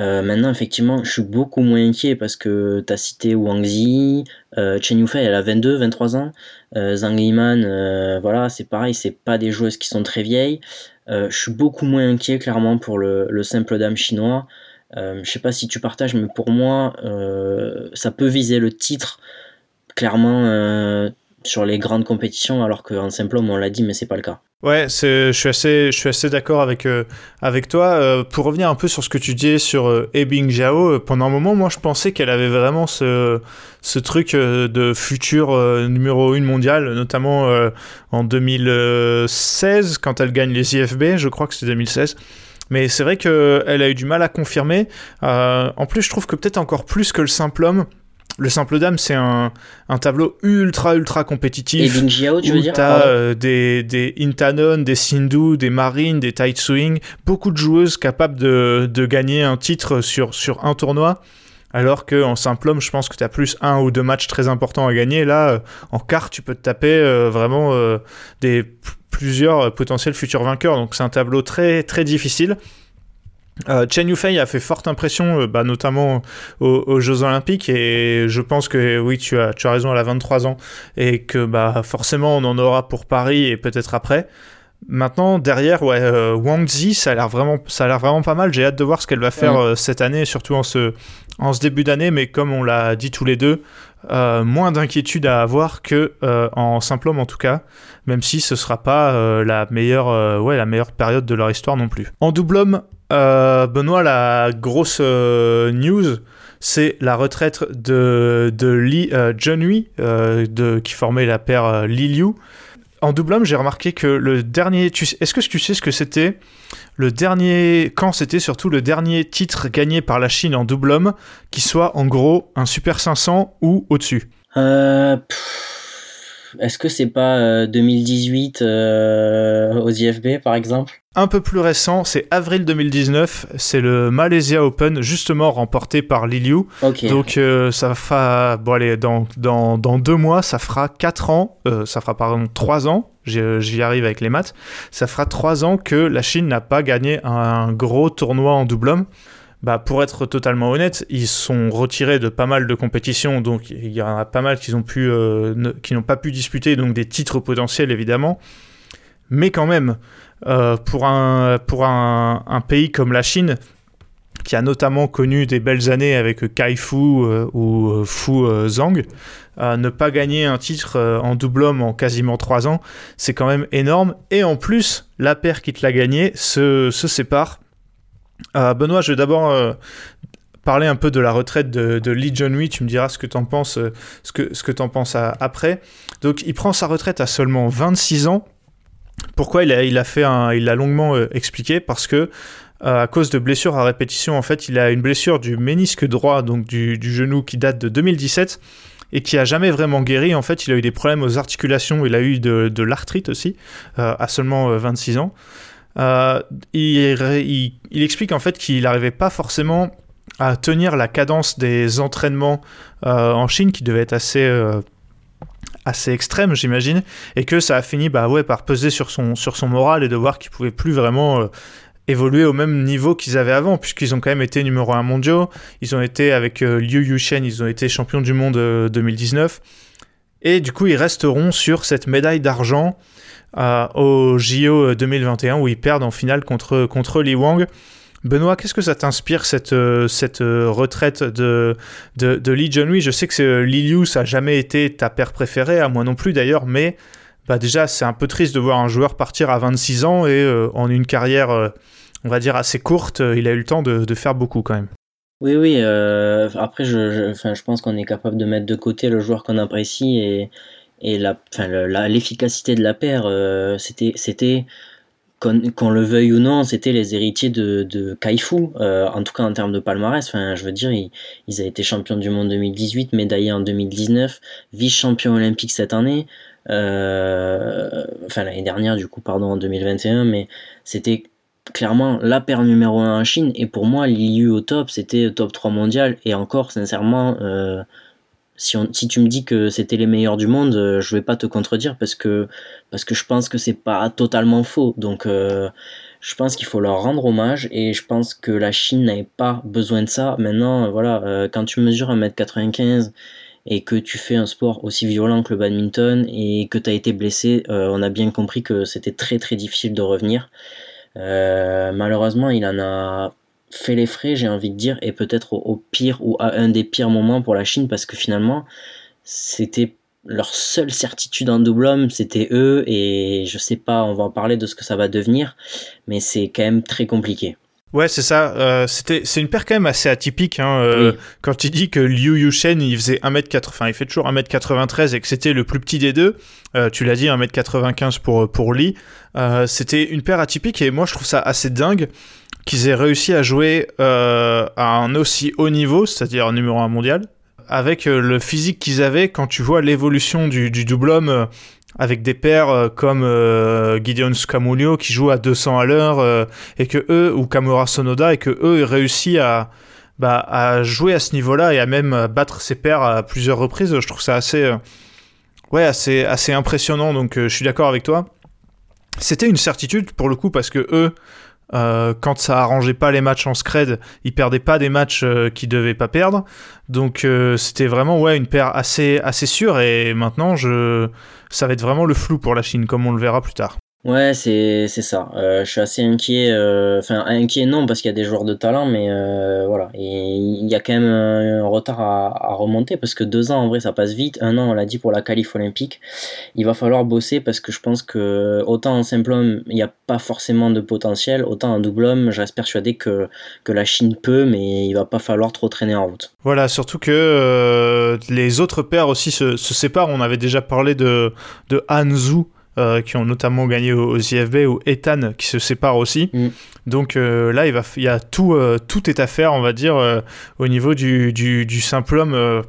Euh, maintenant, effectivement, je suis beaucoup moins inquiet parce que tu as cité Wang Zi, euh, Chen Yufei, elle a 22, 23 ans, Zhang Yiman, voilà, c'est pareil, c'est pas des joueuses qui sont très vieilles. je suis beaucoup moins inquiet, clairement, pour le, le simple dame chinois. Euh, je sais pas si tu partages, mais pour moi, euh, ça peut viser le titre clairement euh, sur les grandes compétitions, alors qu'en simple homme, on l'a dit, mais c'est pas le cas. Ouais, je suis assez, assez d'accord avec, avec toi. pour revenir un peu sur ce que tu disais sur Ebing Jiao, pendant un moment, moi je pensais qu'elle avait vraiment ce, ce truc de futur numéro 1 mondial, notamment en 2016, quand elle gagne les IFB, je crois que c'est 2016. Mais c'est vrai qu'elle a eu du mal à confirmer. Euh, en plus, je trouve que peut-être encore plus que le simple homme, le simple dame, c'est un, un, tableau ultra ultra compétitif. Et tu veux dire T'as euh, des, des Intanon, des Sindhu, des Marines, des Tai Swing, beaucoup de joueuses capables de, de gagner un titre sur, sur un tournoi. Alors qu'en simple homme, je pense que tu as plus un ou deux matchs très importants à gagner. Là, euh, en quart, tu peux te taper euh, vraiment euh, des plusieurs potentiels futurs vainqueurs. Donc c'est un tableau très très difficile. Euh, Chen Yufei a fait forte impression, bah, notamment aux, aux, Jeux Olympiques, et je pense que oui, tu as, tu as raison, elle a 23 ans, et que bah, forcément on en aura pour Paris et peut-être après. Maintenant, derrière, ouais, euh, Wang Zi, ça a l'air vraiment, ça a l'air vraiment pas mal. J'ai hâte de voir ce qu'elle va faire Ouais. euh, cette année, surtout en ce, en ce début d'année. Mais comme on l'a dit tous les deux, euh, moins d'inquiétude à avoir que euh, en simple homme en tout cas, même si ce sera pas euh, la meilleure, euh, ouais, la meilleure période de leur histoire non plus. En double homme, euh, Benoît, la grosse euh, news, c'est la retraite de, de Lee euh, Junhui, euh, de, qui formait la paire Li Liu. En double homme, j'ai remarqué que le dernier. Est-ce que tu sais ce que c'était le dernier. Quand c'était surtout le dernier titre gagné par la Chine en double homme qui soit en gros un Super 500 ou au-dessus? Est-ce que c'est pas euh, 2018 euh, aux IFB par exemple? Un peu plus récent, c'est avril 2019, c'est le Malaysia Open, justement remporté par Li Liu. Ok. Donc euh, ça fera, bon allez, dans, dans, dans deux mois, ça fera 4 ans, euh, ça fera pardon 3 ans, j'y j'y arrive avec les maths, ça fera 3 ans que la Chine n'a pas gagné un gros tournoi en double homme. Bah, pour être totalement honnête, ils sont retirés de pas mal de compétitions, donc il y en a pas mal euh, qui n'ont pas pu disputer, donc des titres potentiels évidemment. Mais quand même, euh, pour, un, pays comme la Chine, qui a notamment connu des belles années avec Kai Fu euh, ou Fu Zhang, ne pas gagner un titre en double homme en quasiment 3 ans, c'est quand même énorme. Et en plus, la paire qui te l'a gagné se sépare. Euh, Benoît, je vais d'abord euh, parler un peu de la retraite de, Lee Junhui. Tu me diras ce que tu en penses, euh, ce que, ce que t'en penses à- après. Donc, il prend sa retraite à seulement 26 ans. Pourquoi il a, il a fait un, il l'a longuement euh, expliqué? Parce que à cause de blessures à répétition, en fait, il a une blessure du ménisque droit, donc du, du genou, qui date de 2017 et qui a jamais vraiment guéri. En fait, il a eu des problèmes aux articulations, il a eu de, de l'arthrite aussi, à seulement euh, 26 ans. Euh, il, explique en fait qu'il n'arrivait pas forcément à tenir la cadence des entraînements euh, en Chine, qui devait être assez, euh, assez extrême, j'imagine, et que ça a fini bah, ouais, par peser sur son, sur son moral et de voir qu'il pouvait plus vraiment évoluer au même niveau qu'ils avaient avant, puisqu'ils ont quand même été numéro 1 mondiaux, ils ont été avec Liu Yushen, ils ont été champions du monde euh, 2019, et du coup ils resteront sur cette médaille d'argent au JO 2021 où ils perdent en finale contre, contre Li Wang. Benoît, qu'est-ce que ça t'inspire cette, euh, cette euh, retraite de, de, de Lee Junhui? Je sais que euh, Li Liu, ça n'a jamais été ta paire préférée, à moi non plus d'ailleurs, mais bah déjà c'est un peu triste de voir un joueur partir à 26 ans et en une carrière, on va dire, assez courte, il a eu le temps de, faire beaucoup quand même. Oui, oui. après, je, je, je pense qu'on est capable de mettre de côté le joueur qu'on apprécie et, et la, l'efficacité de la paire. euh, c'était, c'était qu'on, le veuille ou non, c'était les héritiers de, de Kaifu, euh, en tout cas en termes de palmarès. Enfin, je veux dire, ils, ils ont été champions du monde 2018, médaillés en 2019, vice-champion olympique cette année. Euh, enfin, l'année dernière, du coup, pardon, en 2021, mais c'était clairement la paire numéro 1 en Chine et pour moi Liu au top c'était top 3 mondial et encore sincèrement euh, si, tu me dis que c'était les meilleurs du monde euh, je vais pas te contredire parce que parce que je pense que c'est pas totalement faux. Donc euh, je pense qu'il faut leur rendre hommage et je pense que la Chine n'avait pas besoin de ça. Maintenant euh, voilà quand tu mesures 1m95 et que tu fais un sport aussi violent que le badminton et que tu as été blessé on a bien compris que c'était très très difficile de revenir. Malheureusement, il en a fait les frais, j'ai envie de dire, et peut-être au, au pire ou à un des pires moments pour la Chine, parce que finalement, c'était leur seule certitude en double homme, c'était eux, et je sais pas, on va en parler de ce que ça va devenir, mais c'est quand même très compliqué. Ouais, c'est ça. Euh, c'était, c'est une paire quand même assez atypique. Hein, euh, Oui. Quand tu dis que Liu Yushen, il faisait 1m4, enfin, il fait toujours 1m93 et que c'était le plus petit des deux, euh, tu l'as dit, 1m95 pour, pour Lee, euh, c'était une paire atypique et moi je trouve ça assez dingue qu'ils aient réussi à jouer euh, à un aussi haut niveau, c'est-à-dire un numéro 1 mondial, avec le physique qu'ils avaient, quand tu vois l'évolution du, du double homme avec des pairs comme Gideon Scamulio qui joue à 200 à l'heure et que eux ou Kamura Sonoda et que eux réussissent à bah, à jouer à ce niveau-là et à même battre ses pairs à plusieurs reprises. Je trouve ça assez ouais assez impressionnant. Donc je suis d'accord avec toi. C'était une certitude pour le coup parce que eux euh, quand ça arrangeait pas les matchs en scred, ils perdaient pas des matchs euh, qu'ils devaient pas perdre. Donc euh, c'était vraiment ouais une paire assez assez sûre et maintenant je ça va être vraiment le flou pour la Chine comme on le verra plus tard. Ouais, c'est ça. Euh, je suis assez inquiet. euh, Enfin, inquiet non parce qu'il y a des joueurs de talent, mais euh, voilà. Et il y a quand même un, retard à, remonter parce que deux ans en vrai ça passe vite. Un an, on l'a dit pour la qualif olympique. Il va falloir bosser parce que je pense que autant en simple homme il n'y a pas forcément de potentiel, autant en double homme, je reste persuadé que que la Chine peut, mais il va pas falloir trop traîner en route. Voilà, surtout que les autres paires aussi se, se séparent. On avait déjà parlé de de Han Zhu. Euh, qui ont notamment gagné aux, aux IFB ou Ethan qui se sépare aussi. Mm. Donc euh, là, il, va, f- il y a tout, euh, tout est à faire, on va dire, au niveau du, du, du simple homme,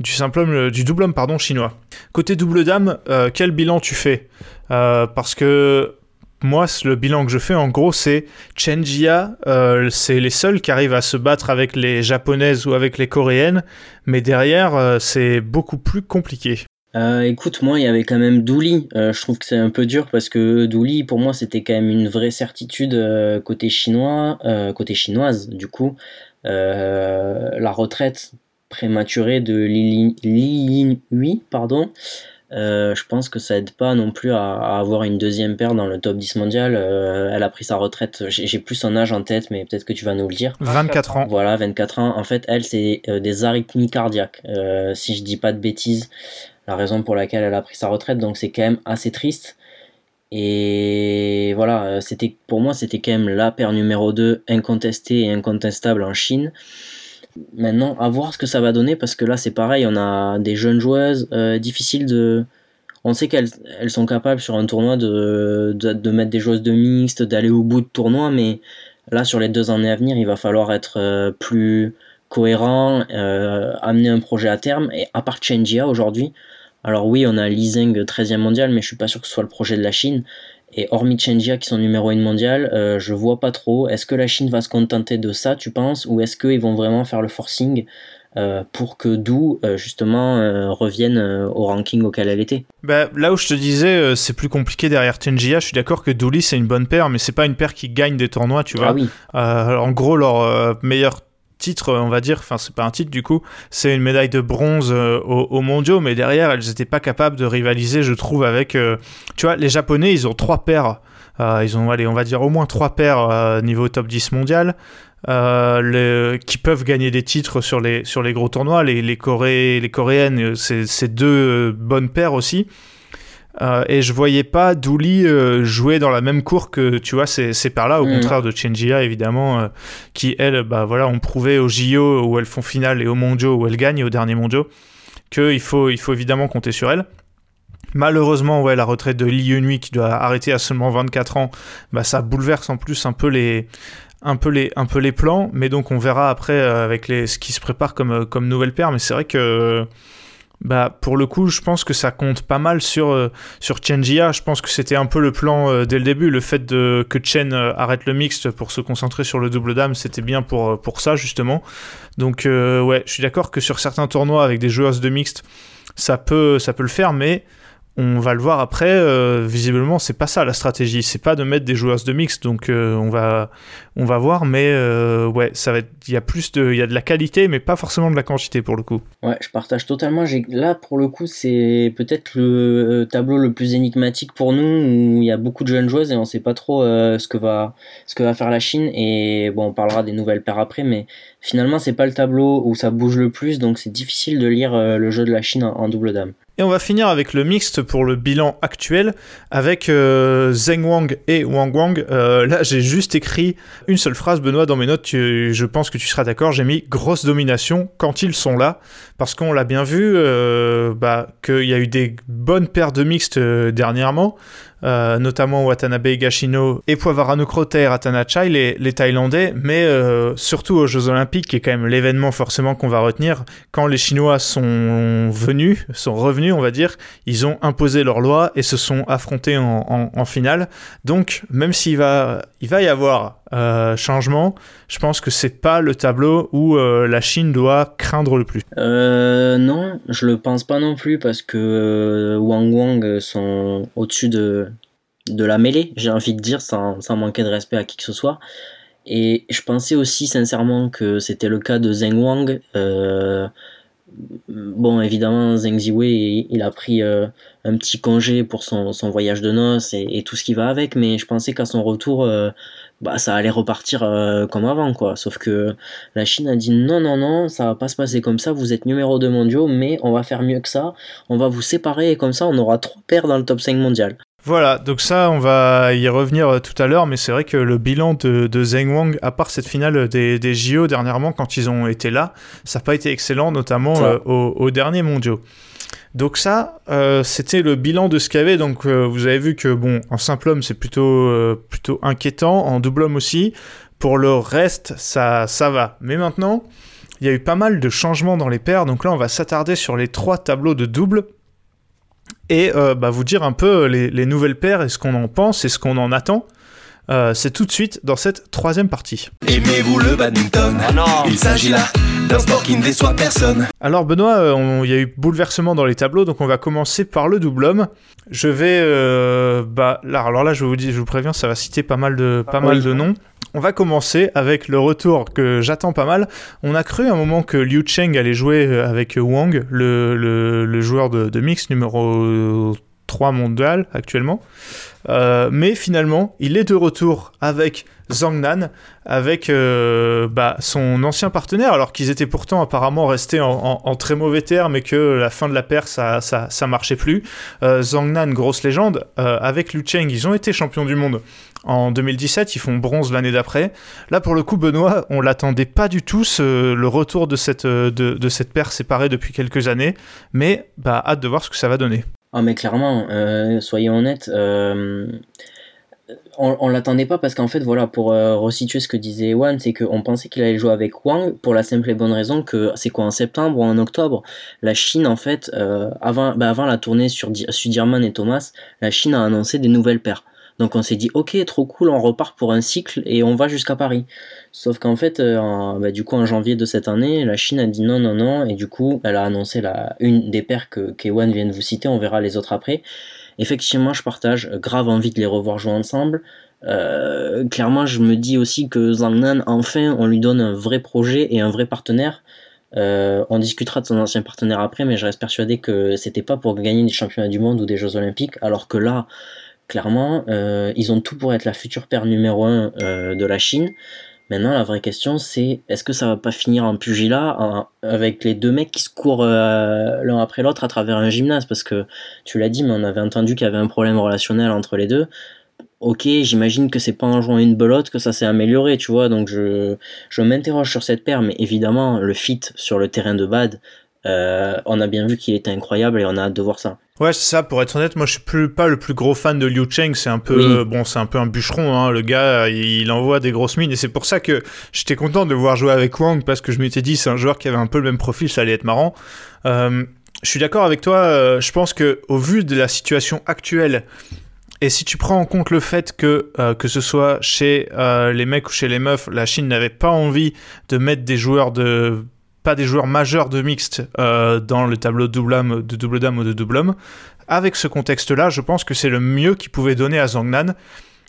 du simple homme, du double homme, pardon, chinois. Côté double dame, quel bilan tu fais? Parce que moi, le bilan que je fais, en gros, c'est Chen Jia, euh, c'est les seuls qui arrivent à se battre avec les japonaises ou avec les coréennes, mais derrière, euh, c'est beaucoup plus compliqué. Euh, écoute, moi, il y avait quand même Douli. Euh, je trouve que c'est un peu dur parce que Douli, pour moi, c'était quand même une vraie certitude euh, côté chinois, côté chinoise, du coup. La retraite prématurée de Li Li Yin pardon. Je pense que ça aide pas non plus à, à avoir une deuxième paire dans le top 10 mondial. Elle a pris sa retraite. J'ai plus son âge en tête, mais peut-être que tu vas nous le dire. 24 ans. Voilà, 24 ans. En fait, elle, c'est des arythmies cardiaques. Si je dis pas de bêtises, la raison pour laquelle elle a pris sa retraite. Donc, c'est quand même assez triste. Et voilà, euh, c'était pour moi, c'était quand même la paire numéro 2 incontestée et incontestable en Chine. Maintenant, à voir ce que ça va donner parce que là, c'est pareil, on a des jeunes joueuses euh, difficiles de. On sait qu'elles elles sont capables sur un tournoi de, de, mettre des joueuses de mixte, d'aller au bout de tournoi, mais là, sur les deux années à venir, il va falloir être euh, plus cohérent, euh, amener un projet à terme. Et à part Chenjia aujourd'hui, alors oui, on a Li Zeng 13e mondial, mais je suis pas sûr que ce soit le projet de la Chine. Et hormis Chenjia qui sont numéro 1 mondial, euh, je vois pas trop. Est-ce que la Chine va se contenter de ça, tu penses? Ou est-ce qu'ils vont vraiment faire le forcing euh, pour que Dou, euh, justement, euh, revienne au ranking auquel elle était? Bah, là où je te disais, c'est plus compliqué derrière Tenjia. Je suis d'accord que Douli c'est une bonne paire, mais c'est pas une paire qui gagne des tournois, tu vois. Ah oui, Euh, en gros, leur meilleur titre, on va dire, enfin c'est pas un titre du coup, c'est une médaille de bronze euh, aux, aux mondiaux, mais derrière elles étaient pas capables de rivaliser, je trouve, avec, euh, tu vois, les Japonais, ils ont trois paires, Euh, ils ont, allez, on va dire au moins trois paires euh, niveau top 10 mondial. qui peuvent gagner des titres sur les, sur les gros tournois. Les, les, Coré- les Coréennes, c'est deux bonnes paires aussi. Euh, et je voyais pas Douli euh, jouer dans la même cour que tu vois ces, ces paires-là, au Mm. contraire de Chenjia évidemment, euh, qui elles, bah voilà, ont prouvé au JO où elles font finale et aux mondiaux où elles gagnent, et aux derniers mondiaux, qu'il faut, il faut évidemment compter sur elles. Malheureusement, ouais, la retraite de Li Yunhui qui doit arrêter à seulement 24 ans, bah ça bouleverse en plus un peu les, un peu les, un peu les plans. Mais donc on verra après euh, avec les, ce qui se prépare comme, comme nouvelle paire. Mais c'est vrai que bah, pour le coup, je pense que ça compte pas mal sur, euh, sur. Je pense que c'était un peu le plan euh, dès le début. Le fait de, que Chen euh, arrête le mixte pour se concentrer sur le double dame, c'était bien pour, euh, ça, justement. Donc, ouais, je suis d'accord que sur certains tournois avec des joueuses de mixte, ça peut, ça peut le faire, mais on va le voir après. euh, visiblement, c'est pas ça la stratégie. C'est pas de mettre des joueuses de mixte. Donc, euh, on, va, on va voir. Mais euh, ouais, ça va il y a plus de, il y a de la qualité, mais pas forcément de la quantité pour le coup. Ouais, je partage totalement. Là, pour le coup, c'est peut-être le euh, tableau le plus énigmatique pour nous, où il y a beaucoup de jeunes joueuses et on sait pas trop euh, ce que va ce que va faire la Chine. Et bon, on parlera des nouvelles paires après, mais finalement, c'est pas le tableau où ça bouge le plus, donc c'est difficile de lire euh, le jeu de la Chine en, double dame. Et on va finir avec le mixte pour le bilan actuel, avec euh, Zheng Wang et Wang Wang. Euh, là, j'ai juste écrit une seule phrase, Benoît, dans mes notes. je pense que tu seras d'accord. J'ai mis grosse domination quand ils sont là, parce qu'on l'a bien vu, euh, bah, qu'il y a eu des bonnes paires de mixtes dernièrement. Euh, notamment Watanabe Higashino et Poivarano et Ratanachai, les, les Thaïlandais, mais euh, surtout aux Jeux Olympiques, qui est quand même l'événement forcément qu'on va retenir, quand les Chinois sont venus, sont revenus, on va dire, ils ont imposé leur loi et se sont affrontés en, en, finale. Donc, même s'il va, il va y avoir euh, changement, je pense que c'est pas le tableau où euh, la Chine doit craindre le plus. Euh, non, je le pense pas non plus parce que Wang Wang sont au-dessus de, de la mêlée, j'ai envie de dire, sans, sans, manquer de respect à qui que ce soit. Et je pensais aussi sincèrement que c'était le cas de Zheng Wang. Bon, évidemment, Zheng Ziwei, il a pris euh, un petit congé pour son, voyage de noces et, et, tout ce qui va avec, mais je pensais qu'à son retour, euh, bah, ça allait repartir euh, comme avant, quoi. Sauf que la Chine a dit non, non, non, ça va pas se passer comme ça, vous êtes numéro 2 mondiaux, mais on va faire mieux que ça, on va vous séparer et comme ça, on aura trois paires dans le top 5 mondial. Voilà, donc ça, on va y revenir euh, tout à l'heure, mais c'est vrai que le bilan de, de, Zheng Wang, à part cette finale des, des JO dernièrement, quand ils ont été là, ça n'a pas été excellent, notamment euh, aux, aux, derniers mondiaux. Donc ça, euh, c'était le bilan de ce qu'il y avait. Donc euh, vous avez vu que bon, en simple homme, c'est plutôt plutôt inquiétant, en double homme aussi. Pour le reste, ça ça va. Mais maintenant, il y a eu pas mal de changements dans les paires. Donc là, on va s'attarder sur les trois tableaux de double et euh, bah, vous dire un peu les, les nouvelles paires et ce qu'on en pense et ce qu'on en attend. Euh, c'est tout de suite dans cette troisième partie. Aimez-vous le badminton Ah non Il s'agit là d'un sport qui ne déçoit personne. Alors Benoît, euh, il y a eu bouleversement dans les tableaux, donc on va commencer par le double homme. Je vais, euh, bah là, alors là, je vous dis, je vous préviens, ça va citer pas mal de, pas oui. mal de noms. On va commencer avec le retour que j'attends pas mal. On a cru à un moment que Liu Cheng allait jouer avec Wang, le, le, le joueur de, de mix numéro 3 mondial actuellement. Euh, mais finalement, il est de retour avec Zhang Nan, avec euh, bah, son ancien partenaire, alors qu'ils étaient pourtant apparemment restés en, très mauvais termes et que la fin de la paire, ça, ça, ça marchait plus. Euh, Zhang Nan, grosse légende, euh, avec Liu Cheng, ils ont été champions du monde en 2017, ils font bronze l'année d'après. Là, pour le coup, Benoît, on l'attendait pas du tout, ce, le retour de cette, de, de cette paire séparée depuis quelques années, mais bah, hâte de voir ce que ça va donner. Ah mais clairement, euh, soyons honnêtes, euh, on, on l'attendait pas parce qu'en fait voilà pour euh, resituer ce que disait Ewan, c'est qu'on pensait qu'il allait jouer avec Wang pour la simple et bonne raison que c'est quoi en septembre ou en octobre, la Chine en fait euh, avant bah, avant la tournée sur Sudirman et Thomas, la Chine a annoncé des nouvelles paires. Donc on s'est dit ok trop cool on repart pour un cycle et on va jusqu'à Paris. Sauf qu'en fait euh, bah, du coup en janvier de cette année la Chine a dit non non non et du coup elle a annoncé la une des paires que Kewan vient de vous citer on verra les autres après. Effectivement je partage grave envie de les revoir jouer ensemble. Euh, clairement je me dis aussi que Zhang Nan enfin on lui donne un vrai projet et un vrai partenaire. Euh, on discutera de son ancien partenaire après mais je reste persuadé que c'était pas pour gagner des championnats du monde ou des Jeux olympiques alors que là clairement, euh, ils ont tout pour être la future paire numéro 1 euh, de la Chine. Maintenant, la vraie question, c'est est-ce que ça va pas finir en pugilat avec les deux mecs qui se courent euh, l'un après l'autre à travers un gymnase? Parce que tu l'as dit, mais on avait entendu qu'il y avait un problème relationnel entre les deux. Ok, j'imagine que c'est pas en jouant une belote que ça s'est amélioré, tu vois. Donc je, je m'interroge sur cette paire, mais évidemment, le fit sur le terrain de bad, euh, on a bien vu qu'il était incroyable et on a hâte de voir ça. Ouais, c'est ça. Pour être honnête, moi, je suis plus pas le plus gros fan de Liu Cheng. C'est un peu, oui. bon, c'est un peu un bûcheron. Hein. Le gars, il envoie des grosses mines, et c'est pour ça que j'étais content de voir jouer avec Wang parce que je m'étais dit, c'est un joueur qui avait un peu le même profil, ça allait être marrant. Euh, je suis d'accord avec toi. Euh, je pense que au vu de la situation actuelle. Et si tu prends en compte le fait que, euh, que ce soit chez euh, les mecs ou chez les meufs, la Chine n'avait pas envie de mettre des joueurs de pas des joueurs majeurs de mixte euh, dans le tableau de double, homme, de double dame ou de double homme. Avec ce contexte-là, je pense que c'est le mieux qu'il pouvait donner à Zhang Nan.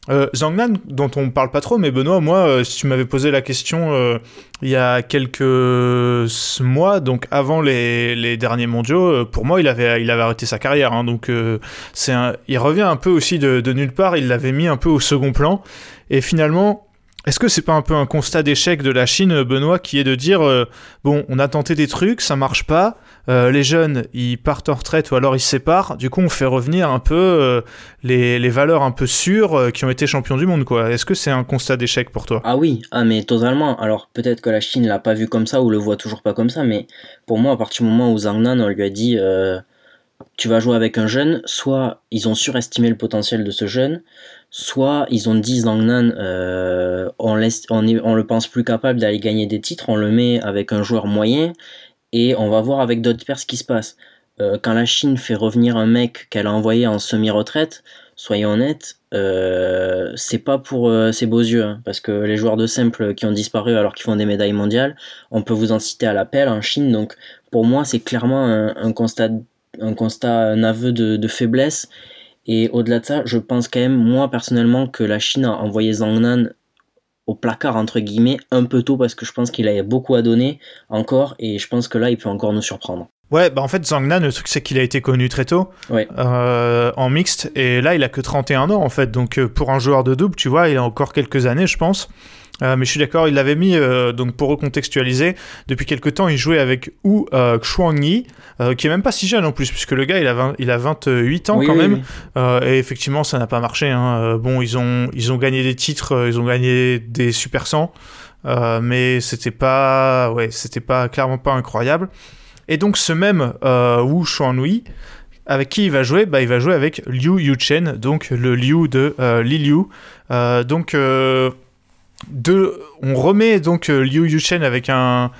Euh, Zhang Nan, dont on parle pas trop, mais Benoît, moi, euh, si tu m'avais posé la question euh, il y a quelques mois, donc avant les, derniers mondiaux, pour moi, il avait, arrêté sa carrière. Hein, donc, c'est il revient un peu aussi de, de nulle part. Il l'avait mis un peu au second plan. Et finalement, est-ce que c'est pas un peu un constat d'échec de la Chine, Benoît, qui est de dire euh, bon, on a tenté des trucs, ça marche pas, euh, les jeunes ils partent en retraite ou alors ils se séparent, du coup on fait revenir un peu euh, les, les, valeurs un peu sûres qui ont été champions du monde, quoi. Est-ce que c'est un constat d'échec pour toi? Ah oui, ah mais totalement. Alors peut-être que la Chine l'a pas vu comme ça ou le voit toujours pas comme ça, mais pour moi, à partir du moment où Zhang Nan on lui a dit tu vas jouer avec un jeune, soit ils ont surestimé le potentiel de ce jeune, soit ils ont dit Zangnan, euh, on, laisse, on, est, on le pense plus capable d'aller gagner des titres, on le met avec un joueur moyen et on va voir avec d'autres pairs ce qui se passe. Euh, quand la Chine fait revenir un mec qu'elle a envoyé en semi-retraite, soyons honnêtes, euh, c'est pas pour euh, ses beaux yeux, hein, parce que les joueurs de simple qui ont disparu alors qu'ils font des médailles mondiales, on peut vous en citer à l'appel en Chine, donc pour moi c'est clairement un, un constat un constat, un aveu de, faiblesse. Et au-delà de ça, je pense quand même, moi personnellement, que la Chine a envoyé Zhang Nan au placard entre guillemets un peu tôt parce que je pense qu'il a beaucoup à donner encore et je pense que là il peut encore nous surprendre. Ouais, bah en fait Zhang Nan, le truc c'est qu'il a été connu très tôt euh, en mixte et là il a que 31 ans en fait. Donc euh, pour un joueur de double tu vois il a encore quelques années je pense euh, mais je suis d'accord, il l'avait mis, euh, donc pour recontextualiser, depuis quelques temps, il jouait avec Wu euh, Xuangyi, euh, qui est même pas si jeune en plus, puisque le gars, il a, il a 28 ans quand même. et effectivement, ça n'a pas marché. Hein. Bon, ils ont, ils ont gagné des titres, ils ont gagné des Super 100, mais c'était pas, ouais, c'était pas, clairement pas incroyable. Et donc, ce même Wu Xuangyi, avec qui il va jouer bah, Il va jouer avec Liu Yuchen, donc le Liu de Li Liu. donc on remet donc euh, Liu Yuchen avec un,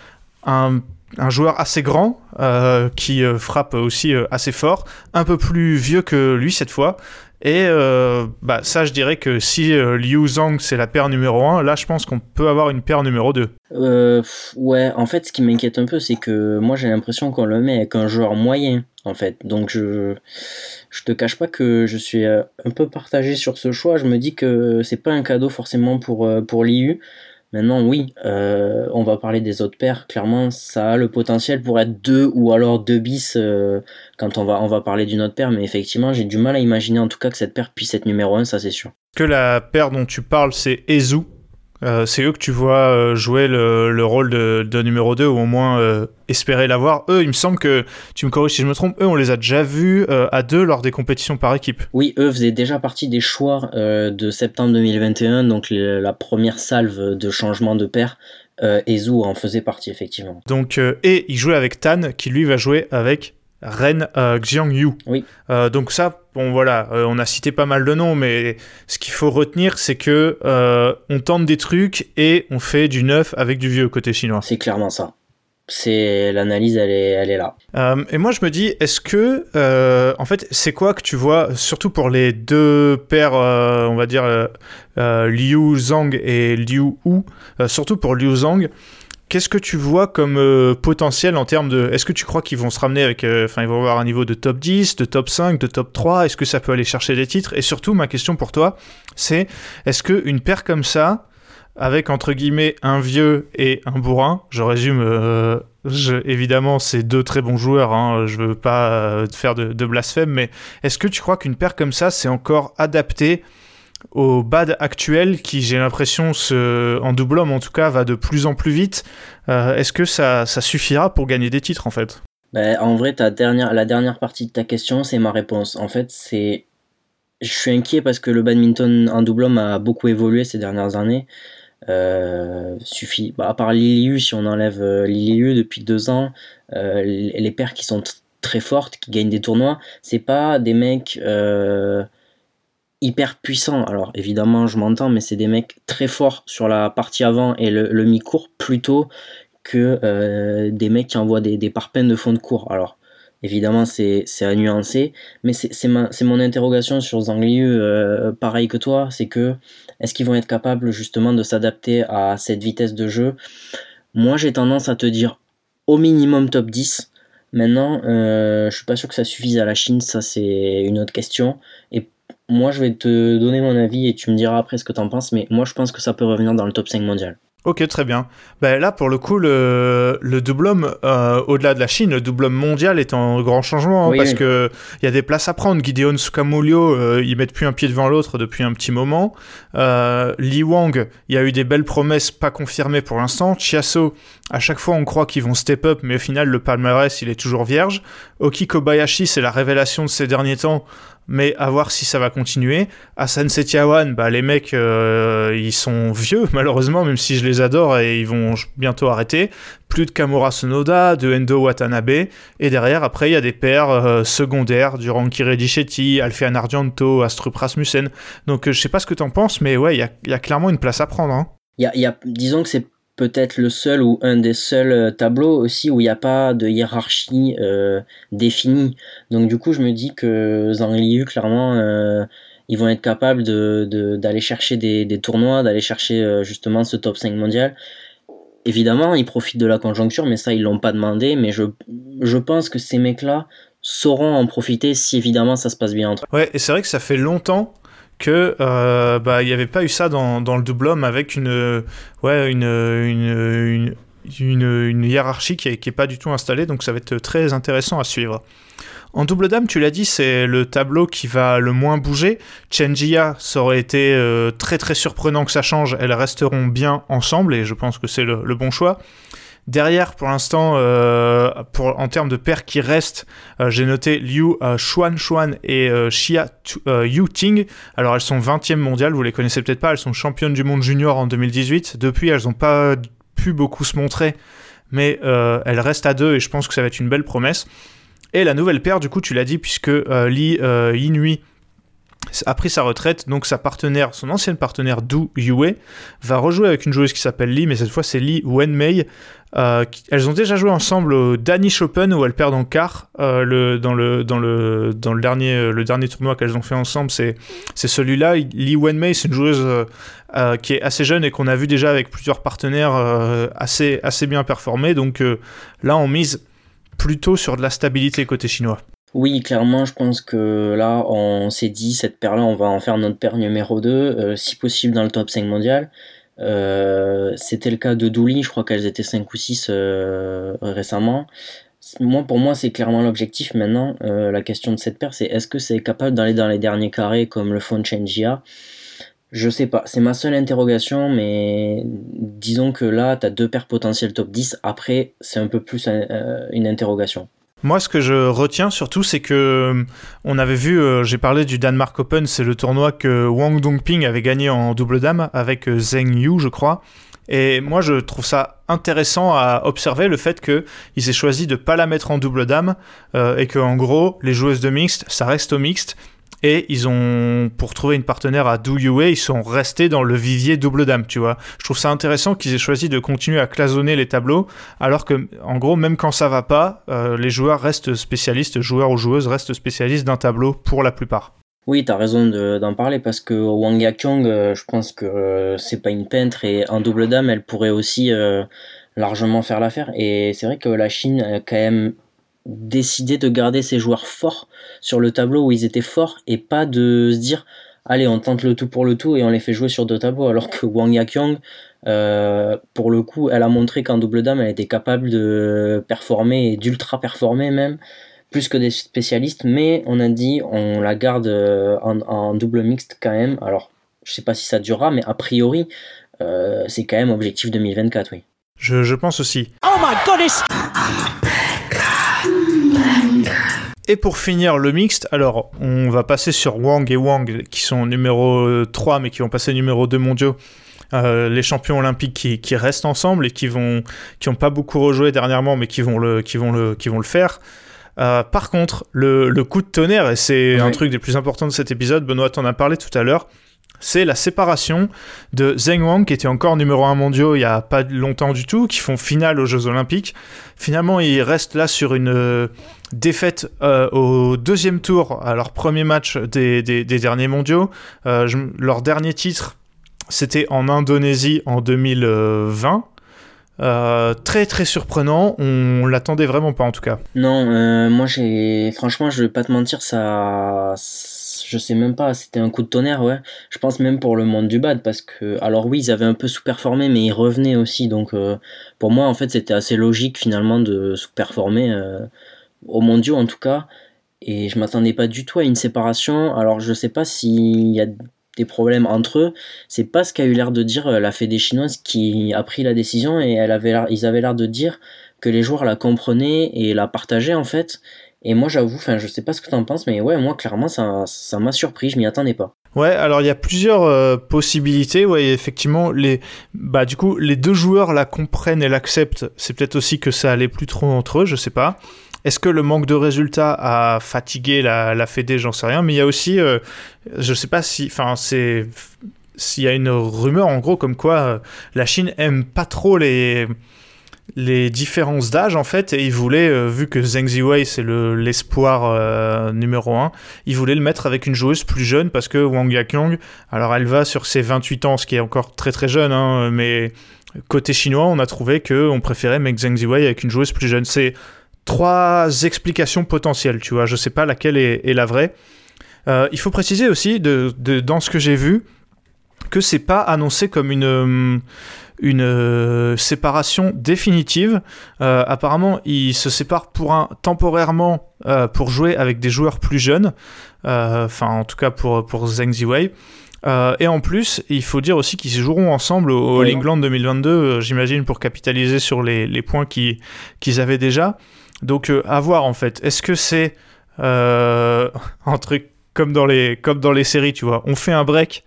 un, joueur assez grand euh, qui euh, frappe aussi assez fort, un peu plus vieux que lui cette fois. Et bah, ça, je dirais que si Liu Zhang c'est la paire numéro 1, là je pense qu'on peut avoir une paire numéro 2. ouais, en fait, ce qui m'inquiète un peu, c'est que moi j'ai l'impression qu'on le met avec un joueur moyen en fait. Donc je je te cache pas que je suis euh, un peu partagé sur ce choix. Je me dis que c'est pas un cadeau forcément pour, euh, pour l'IU. Maintenant, oui, euh, on va parler des autres paires. Clairement, ça a le potentiel pour être deux ou alors deux bis quand on va, on va parler d'une autre paire. Mais effectivement, j'ai du mal à imaginer en tout cas que cette paire puisse être numéro un, ça c'est sûr. Que la paire dont tu parles, c'est Ezu euh, c'est eux que tu vois euh, jouer le, rôle de, numéro 2 ou au moins euh, espérer l'avoir. Eux, il me semble que, tu me corriges si je me trompe, eux, on les a déjà vus à deux lors des compétitions par équipe. Oui, eux faisaient déjà partie des choix de septembre 2021, donc la première salve de changement de paire. et Zou en faisait partie, effectivement. Donc, et il jouait avec Tan, qui lui va jouer avec Ren euh, Xiangyu. Oui. Euh, donc ça, bon voilà, euh, on a cité pas mal de noms, mais ce qu'il faut retenir, c'est que on tente des trucs et on fait du neuf avec du vieux côté chinois. C'est clairement ça. C'est l'analyse, elle est, elle est là. et moi, je me dis, est-ce que, en fait, c'est quoi que tu vois, surtout pour les deux pères, on va dire Liu Zhang et Liu Wu, surtout pour Liu Zhang. Qu'est-ce que tu vois comme euh, potentiel en termes de. Est-ce que tu crois qu'ils vont se ramener avec. Euh, enfin, ils vont avoir un niveau de top 10, de top 5, de top 3 Est-ce que ça peut aller chercher des titres? Et surtout, ma question pour toi, c'est est-ce qu'une paire comme ça, avec entre guillemets un vieux et un bourrin, je résume. Euh, évidemment, c'est deux très bons joueurs, hein, je veux pas faire de, de blasphème, mais est-ce que tu crois qu'une paire comme ça, c'est encore adapté au bad actuel qui, j'ai l'impression, en double homme en tout cas, va de plus en plus vite. Euh, est-ce que ça, suffira pour gagner des titres en fait? Ben, En vrai, ta dernière, la dernière partie de ta question, c'est ma réponse. En fait, c'est. Je suis inquiet parce que le badminton en double homme a beaucoup évolué ces dernières années. Euh, suffit. Bah, à part Liliu, si on enlève euh, Liliu depuis deux ans, les paires qui sont très fortes, qui gagnent des tournois, c'est pas des mecs hyper puissant. Alors évidemment, je m'entends, mais c'est des mecs très forts sur la partie avant et le, mi-cours plutôt que euh, des mecs qui envoient des, des de fond de cours. Alors évidemment, c'est à nuancer, mais c'est mon interrogation sur Zangliu, euh, pareil que toi, c'est que est-ce qu'ils vont être capables justement de s'adapter à cette vitesse de jeu? Moi, j'ai tendance à te dire au minimum top 10. Maintenant, euh, je suis pas sûr que ça suffise à la Chine, ça c'est une autre question. Et moi, je vais te donner mon avis et tu me diras après ce que tu en penses, mais moi, je pense que ça peut revenir dans le top 5 mondial. Ok, très bien. Ben là, pour le coup, le, le double homme, euh, au-delà de la Chine, le double homme mondial est en grand changement hein, parce qu'il que il y a des places à prendre. Gideon Sukamulio, euh, ils mettent plus un pied devant l'autre depuis un petit moment. Euh, Li Wang, il y a eu des belles promesses pas confirmées pour l'instant. Chiasso, à chaque fois, on croit qu'ils vont step up, mais au final, le palmarès, il est toujours vierge. Oki Kobayashi, c'est la révélation de ces derniers temps. Mais à voir si ça va continuer. À Setiawan, bah, les mecs, euh, ils sont vieux, malheureusement, même si je les adore et ils vont bientôt arrêter. Plus de Kamura Sonoda, de Endo Watanabe, et derrière, après, il y a des paires euh, secondaires du Ranky Redichetti, Alfian Argento, Astrup Rasmussen. Donc, euh, je sais pas ce que t'en penses, mais ouais, il y a, clairement une place à prendre. Hein. Y a, disons que c'est peut-être le seul ou un des seuls euh, tableaux aussi où il n'y a pas de hiérarchie euh, définie. Donc du coup, je me dis que Zhang Liu, clairement, euh, ils vont être capables d'aller chercher des, des tournois, d'aller chercher justement ce top 5 mondial. Évidemment, ils profitent de la conjoncture, mais ça, ils l'ont pas demandé. Mais je, je pense que ces mecs-là sauront en profiter si évidemment ça se passe bien entre eux. Ouais, et c'est vrai que ça fait longtemps que euh, bah il n'y avait pas eu ça dans, dans le double homme avec une ouais une, une, une, une hiérarchie qui est, qui est, pas du tout installée donc ça va être très intéressant à suivre. En double dame, tu l'as dit, c'est le tableau qui va le moins bouger. Chenjia, ça aurait été euh, très très surprenant que ça change. Elles resteront bien ensemble et je pense que c'est le bon choix. Derrière, pour l'instant, euh, en termes de paires qui restent, euh, j'ai noté Liu euh, Xuan Xuan et Xia Yu Ting. Alors, elles sont 20e mondiales, vous les connaissez peut-être pas, elles sont championnes du monde junior en 2018. Depuis, elles n'ont pas pu beaucoup se montrer, mais elles restent à deux et je pense que ça va être une belle promesse. Et la nouvelle paire, du coup, tu l'as dit, puisque Li Yinui a pris sa retraite, donc sa partenaire, son ancienne partenaire Du Yue, va rejouer avec une joueuse qui s'appelle Li, mais cette fois c'est Li Wenmei. Euh, elles ont déjà joué ensemble au Danish Open où elles perdent en quart. Euh, dans le, dernier, euh, le dernier tournoi qu'elles ont fait ensemble, c'est, celui-là. Li Wenmei, c'est une joueuse qui est assez jeune et qu'on a vu déjà avec plusieurs partenaires assez, assez bien performer. Donc là, on mise plutôt sur de la stabilité côté chinois. Oui, clairement, je pense que là, on s'est dit, cette paire-là, on va en faire notre paire numéro 2, euh, si possible dans le top 5 mondial. Euh, c'était le cas de Douli, je crois qu'elles étaient 5 ou 6 euh, récemment. Moi, pour moi, c'est clairement l'objectif maintenant. la question de cette paire, c'est est-ce que c'est capable d'aller dans les derniers carrés comme le fond Chenjia Je sais pas, c'est ma seule interrogation, mais disons que là, tu as deux paires potentielles top 10. Après, c'est un peu plus une interrogation. Moi, ce que je retiens surtout, c'est que euh, on avait vu, euh, j'ai parlé du Denmark Open, c'est le tournoi que Wang Dongping avait gagné en double dame avec euh, Zheng Yu, je crois. Et moi, je trouve ça intéressant à observer le fait qu'ils aient choisi de pas la mettre en double dame et que en gros, les joueuses de mixte, ça reste au mixte et ils ont, pour trouver une partenaire à Do ils sont restés dans le vivier double dame, tu vois. Je trouve ça intéressant qu'ils aient choisi de continuer à clasonner les tableaux, alors que, en gros, même quand ça va pas, euh, les joueurs restent spécialistes, joueurs ou joueuses restent spécialistes d'un tableau pour la plupart. Oui, tu as raison d'en parler parce que Wang Yakyong, euh, je pense que euh, c'est pas une peintre et en double dame, elle pourrait aussi largement faire l'affaire. Et c'est vrai que la Chine, quand même décider de garder ces joueurs forts sur le tableau où ils étaient forts et pas de se dire allez on tente le tout pour le tout et on les fait jouer sur deux tableaux. Alors que Wang Yakyong euh, pour le coup elle a montré qu'en double dame elle était capable de performer et d'ultra performer même plus que des spécialistes. Mais on a dit on la garde euh, en, double mixte quand même. Alors je sais pas si ça durera mais a priori euh, c'est quand même objectif 2024 oui. Je, je pense aussi. Oh my goodness et pour finir le mixte, alors on va passer sur Wang et Wang qui sont numéro 3 mais qui vont passer numéro 2 mondiaux. Euh, les champions olympiques qui, restent ensemble et qui vont qui ont pas beaucoup rejoué dernièrement mais qui vont le qui vont le qui vont le faire. Euh, par contre, le, coup de tonnerre, et c'est un truc des plus importants de cet épisode, Benoît en a parlé tout à l'heure, c'est la séparation de Zheng Wang, qui était encore numéro 1 mondial il y a pas longtemps du tout, qui font finale aux Jeux Olympiques. Finalement, ils restent là sur une euh, défaite euh, au deuxième tour à leur premier match des, derniers mondiaux. Euh, leur dernier titre, c'était en Indonésie en 2020. très très surprenant, on l'attendait vraiment pas en tout cas. Non, moi j'ai franchement je vais pas te mentir, ça je sais même pas, c'était un coup de tonnerre, ouais. Je pense même pour le monde du bad, parce que, alors oui, ils avaient un peu sous-performé, mais ils revenaient aussi, donc euh, pour moi, en fait, c'était assez logique finalement de sous-performer, euh, au mondiaux en tout cas, et je m'attendais pas du tout à une séparation. Alors je sais pas s'il y a des problèmes entre eux, c'est pas ce qu'a eu l'air de dire euh, la Fédé chinoise qui a pris la décision, et elle avait ils avaient l'air de dire que les joueurs la comprenaient et la partageaient en fait, Et moi, j'avoue, enfin, je sais pas ce que t'en penses, mais ouais, moi, clairement, ça, ça m'a surpris, je m'y attendais pas. Ouais, alors il y a plusieurs euh, possibilités. Ouais, effectivement, les, bah du coup, les deux joueurs la comprennent et l'acceptent. C'est peut-être aussi que ça allait plus trop entre eux, je sais pas. Est-ce que le manque de résultats a fatigué la, la Fédé? J'en sais rien. Mais il y a aussi, euh, je sais pas si, enfin, c'est s'il y a une rumeur en gros comme quoi euh, la Chine aime pas trop les les différences d'âge en fait et ils voulaient euh, vu que Zheng Ziwei c'est le l'espoir euh, numéro un ils voulaient le mettre avec une joueuse plus jeune parce que Wang Yaqiong alors elle va sur ses 28 ans ce qui est encore très très jeune hein, mais côté chinois on a trouvé que on préférait mettre Zheng Ziwei avec une joueuse plus jeune. C'est trois explications potentielles tu vois. Je sais pas laquelle est, la vraie. Euh, il faut préciser aussi de, de- dans ce que j'ai vu que c'est pas annoncé comme une une euh, séparation définitive. Euh, apparemment, ils se séparent pour un temporairement euh, pour jouer avec des joueurs plus jeunes. Enfin, en tout cas pour pour Zheng Ziwei. Et en plus, il faut dire aussi qu'ils joueront ensemble au All. England 2022, euh, j'imagine, pour capitaliser sur les, les points qui- qu'ils avaient déjà. Donc, à voir en fait. Est-ce que c'est un truc comme dans, les, comme dans les séries, tu vois? On fait un break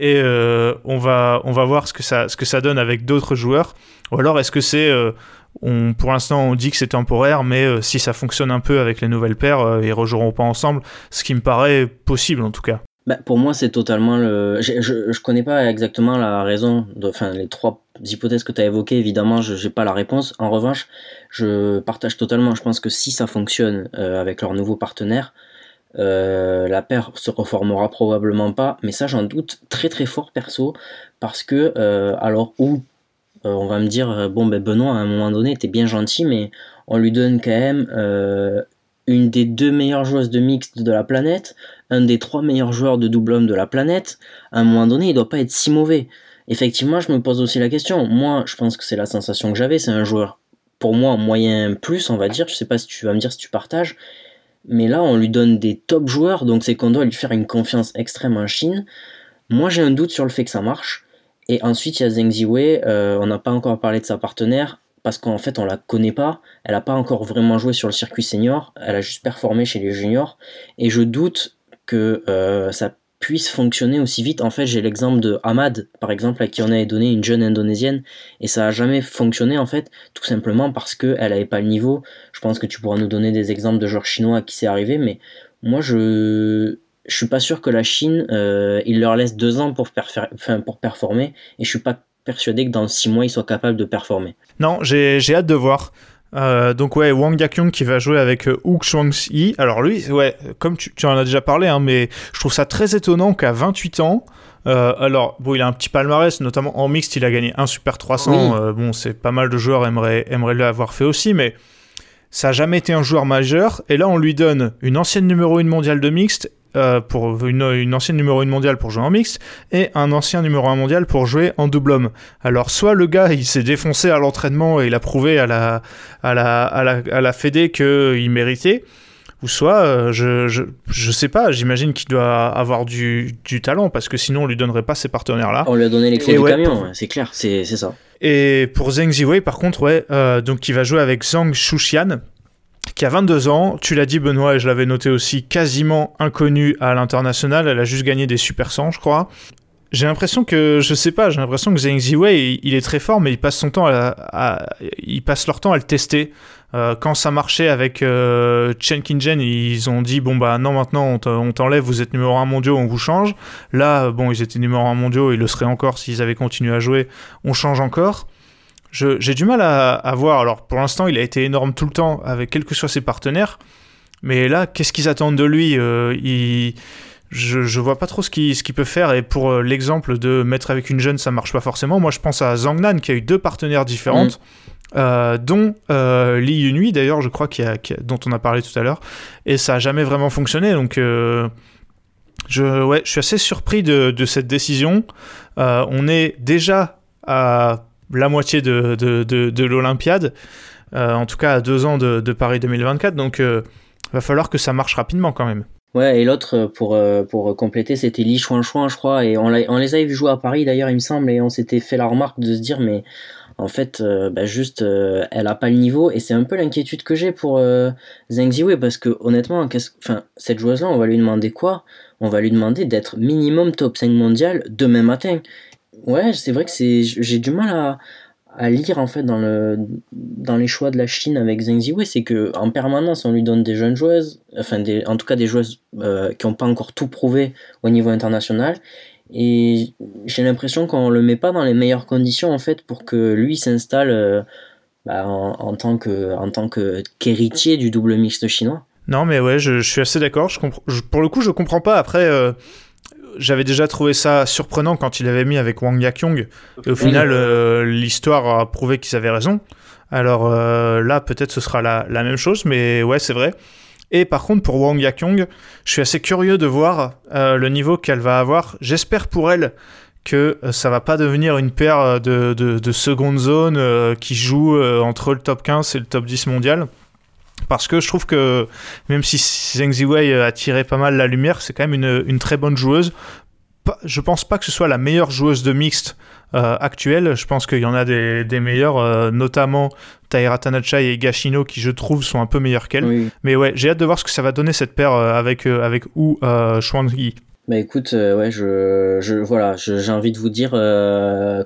et euh, on, va, on va voir ce que ça, ce que ça donne avec d'autres joueurs. Ou alors est-ce que c'est... euh, on, pour l'instant, on dit que c'est temporaire, mais euh, si ça fonctionne un peu avec les nouvelles paires, ils rejoueront pas ensemble, ce qui me paraît possible en tout cas. Bah, pour moi, c'est totalement le. Je, je, je connais pas exactement la raison, de... enfin, les trois hypothèses que tu as évoquées, évidemment, je n'ai pas la réponse. En revanche, je partage totalement. Je pense que si ça fonctionne avec leur nouveau partenaire, euh, la paire se reformera probablement pas, mais ça, j'en doute très très fort perso, parce que, euh, alors, où euh, on va me dire, bon, ben Benoît, à un moment donné, était bien gentil, mais on lui donne quand même une des deux meilleures joueuses de mixte de la planète, un des trois meilleurs joueurs de double homme de la planète, à un moment donné, il doit pas être si mauvais. Effectivement, je me pose aussi la question. Moi, je pense que c'est la sensation que j'avais. C'est un joueur, pour moi, moyen plus, on va dire. Je sais pas si tu vas me dire si tu partages. Mais là, on lui donne des top joueurs, donc c'est qu'on doit lui faire une confiance extrême en Chine. Moi, j'ai un doute sur le fait que ça marche. Et ensuite, il y a Zheng Ziwei. Euh, on n'a pas encore parlé de sa partenaire parce qu'en fait, on la connaît pas. Elle n'a pas encore vraiment joué sur le circuit senior. Elle a juste performé chez les juniors. Et je doute que euh, ça puisse fonctionner aussi vite. En fait, j'ai l'exemple de Ahmad, par exemple, à qui on avait donné une jeune indonésienne, et ça a jamais fonctionné, en fait, tout simplement parce qu'elle n'avait pas le niveau. Je pense que tu pourras nous donner des exemples de joueurs chinois à qui c'est arrivé, mais moi, je je suis pas sûr que la Chine, euh, il leur laisse deux ans pour, pour performer, et je suis pas persuadé que dans six mois, ils soient capables de performer. Non, j'ai hâte de voir. Euh, donc ouais, Wang Yaqiong qui va jouer avec euh, Hu Xuangxi. Alors lui, ouais, comme tu, tu en as déjà parlé, hein, mais je trouve ça très étonnant qu'à 28 ans, euh, alors bon, il a un petit palmarès, notamment en mixte, il a gagné un Super 300. Oui. Euh, bon, c'est pas mal de joueurs aimeraient aimeraient l'avoir fait aussi, mais ça a jamais été un joueur majeur. Et là, on lui donne une ancienne numéro 1 mondiale de mixte. Euh, pour une, une ancienne numéro 1 mondiale pour jouer en mixte et un ancien numéro 1 mondial pour jouer en double homme. Alors soit le gars il s'est défoncé à l'entraînement et il a prouvé à la à la à la, à la Fédé qu'il méritait, ou soit euh, je, je je sais pas, j'imagine qu'il doit avoir du, du talent parce que sinon on lui donnerait pas ces partenaires là. On lui a donné les clés Et du ouais, camion, pour- c'est clair, c'est ça. Et pour Zheng Ziwei, par contre, ouais, euh, donc il va jouer avec Zhang Shuxian, qui a 22 ans. Tu l'as dit, Benoît, et je l'avais noté aussi, quasiment inconnue à l'international. Elle a juste gagné des Super 100, je crois. J'ai l'impression que, je sais pas, j'ai l'impression que Zheng Ziwei, il, est très fort, mais il passe son temps à, ils passent leur temps à le tester. Euh, quand ça marchait avec euh, Chen Qingzhen, ils ont dit bon bah non maintenant on te- on t'enlève, vous êtes numéro 1 mondial, on vous change. Là bon ils étaient numéro 1 mondial, ils le seraient encore s'ils avaient continué à jouer, on change encore. J'ai du mal à, voir. Alors pour l'instant il a été énorme tout le temps avec quels que soient ses partenaires, mais là qu'est-ce qu'ils attendent de lui Euh, il- je, je vois pas trop ce qu'il peut faire et pour euh, l'exemple de mettre avec une jeune ça marche pas forcément. Moi je pense à Zhang Nan qui a eu deux partenaires différentes. euh, dont Lee Yunhui d'ailleurs je crois a- dont on a parlé tout à l'heure et ça a jamais vraiment fonctionné donc je, ouais, je suis assez surpris de, de cette décision on est déjà à la moitié de, de, de, de l'Olympiade euh, en tout cas à deux ans de, de Paris 2024 donc euh, va falloir que ça marche rapidement quand même Ouais, et l'autre, euh, pour, euh, pour compléter, c'était Li Chuan Chuan, je crois, et on, on les avait vu jouer à Paris d'ailleurs, il me semble, et on s'était fait la remarque de se dire, mais en fait, bah, juste, elle a pas le niveau. Et c'est un peu l'inquiétude que j'ai pour euh, Zheng Ziwei, parce que honnêtement, cette joueuse-là, on va lui demander quoi? On va lui demander d'être minimum top 5 mondial demain matin. Ouais, c'est vrai que c'est, j'ai du mal à, à lire en fait dans le dans les choix de la Chine avec Zheng Ziwei, c'est que en permanence on lui donne des jeunes joueuses, enfin des, en tout cas des joueuses euh, qui n'ont pas encore tout prouvé au niveau international, et j'ai l'impression qu'on le met pas dans les meilleures conditions en fait pour que lui s'installe euh, bah, en, tant que en tant que qu'héritier du double mixte chinois. Non mais ouais, je, suis assez d'accord. Je, pour le coup, je comprends pas. Après, euh, j'avais déjà trouvé ça surprenant quand il avait mis avec Wang Yakyong. Et au final, euh, l'histoire a prouvé qu'ils avaient raison. Alors là, peut-être ce sera la, la, même chose, mais ouais, c'est vrai. Et par contre, pour Wang Yakyong, je suis assez curieux de voir euh, le niveau qu'elle va avoir. J'espère pour elle que euh, ça va pas devenir une paire euh, de, de, seconde zone qui joue entre le top 15 et le top 10 mondial. Parce que je trouve que même si Zheng Ziwei a tiré pas mal la lumière, c'est quand même une, une, très bonne joueuse. Je pense pas que ce soit la meilleure joueuse de mixte euh, actuelle. Je pense qu'il y en a des, des meilleurs, euh, notamment Taira Tanachai et Gashino, qui je trouve sont un peu meilleurs qu'elle. Mais ouais, j'ai hâte de voir ce que ça va donner cette paire euh, avec, avec Wu euh, Yi. Bah écoute, ouais, je, je voilà, j'ai envie de vous dire,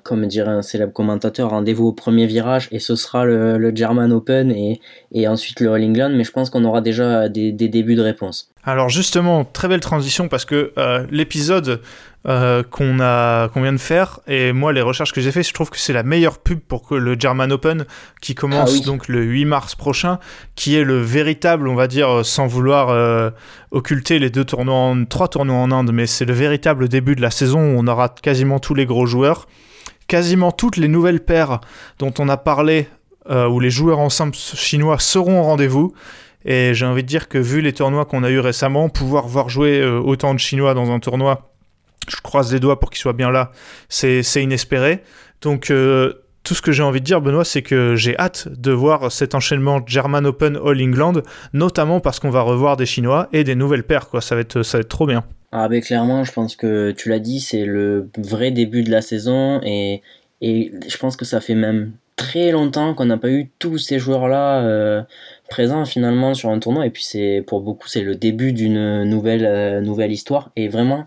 comme dirait un célèbre commentateur, rendez-vous au premier virage et ce sera le, le German Open et, et ensuite le All England, mais je pense qu'on aura déjà des, des, débuts de réponse. Alors justement, très belle transition parce que l'épisode euh, qu'on a qu'on vient de faire et moi les recherches que j'ai fait je trouve que c'est la meilleure pub pour que le German Open qui commence ah donc le 8 mars prochain qui est le véritable on va dire euh, sans vouloir euh, occulter les deux tournois en, trois tournois en Inde mais c'est le véritable début de la saison où on aura quasiment tous les gros joueurs. Quasiment toutes les nouvelles paires dont on a parlé où les joueurs ensemble chinois seront au rendez-vous et j'ai envie de dire que vu les tournois qu'on a eu récemment pouvoir voir jouer autant de chinois dans un tournoi je croise les doigts pour qu'il soit bien là, c'est inespéré. Donc euh, tout ce que j'ai envie de dire, Benoît, c'est que j'ai hâte de voir cet enchaînement German Open All England, notamment parce qu'on va revoir des Chinois et des nouvelles paires, quoi. Ça va être, trop bien. Ah ben clairement, je pense que tu l'as dit, c'est le vrai début de la saison et, et je pense que ça fait même très longtemps qu'on n'a pas eu tous ces joueurs-là euh, présents finalement sur un tournoi et puis c'est pour beaucoup c'est le début d'une nouvelle euh, nouvelle histoire et vraiment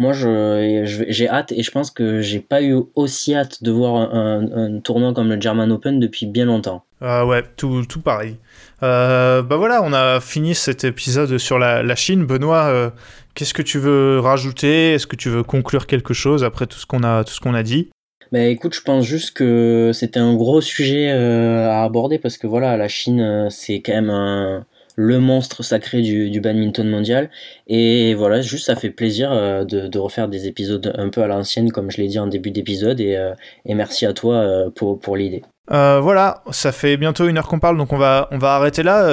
moi, je, j'ai hâte et je pense que j'ai pas eu aussi hâte de voir un, tournoi comme le German Open depuis bien longtemps. Ah ouais, tout, tout pareil. Euh, bah voilà, on a fini cet épisode sur la, la Chine. Benoît, euh, qu'est-ce que tu veux rajouter? Est-ce que tu veux conclure quelque chose après tout ce qu'on a, tout ce qu'on a dit? Bah écoute, je pense juste que c'était un gros sujet euh, à aborder parce que voilà, la Chine, c'est quand même le monstre sacré du, badminton mondial. Et voilà, juste ça fait plaisir euh, de, refaire des épisodes un peu à l'ancienne, comme je l'ai dit en début d'épisode. Et, euh, merci à toi euh, pour, l'idée. voilà, ça fait bientôt une heure qu'on parle, donc on va, on va arrêter là.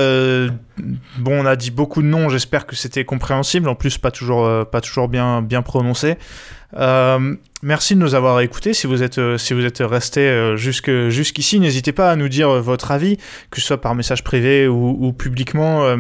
bon, on a dit beaucoup de noms, j'espère que c'était compréhensible, en plus pas toujours, pas toujours bien, bien prononcé. Euh, merci de nous avoir écoutés. Si vous êtes, euh, si vous êtes resté euh, jusqu'ici, n'hésitez pas à nous dire votre avis, que ce soit par message privé ou, publiquement.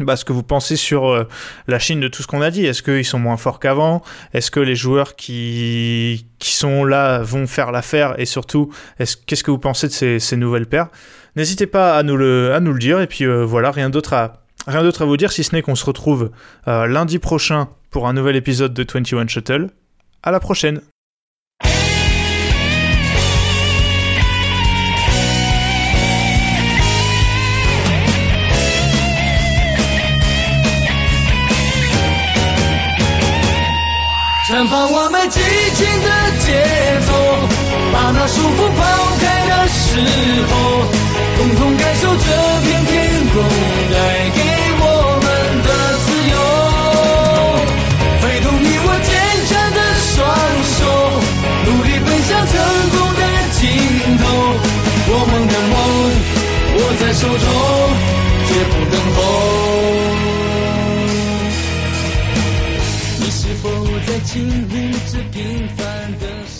Bah, ce que vous pensez sur la Chine de tout ce qu'on a dit. Est-ce qu'ils sont moins forts qu'avant? Est-ce que les joueurs qui, qui sont là vont faire l'affaire? Et surtout, qu'est-ce que vous pensez de ces, ces nouvelles paires? N'hésitez pas à nous, le, à nous le dire. Et puis voilà, rien d'autre à, rien d'autre à vous dire si ce n'est qu'on se retrouve lundi prochain pour un nouvel épisode de 21 Shuttle. At the prochain 绽放我们激情的节奏，把那束缚抛开的时候，共同感受这片天空带给。你是否在经历这平凡的？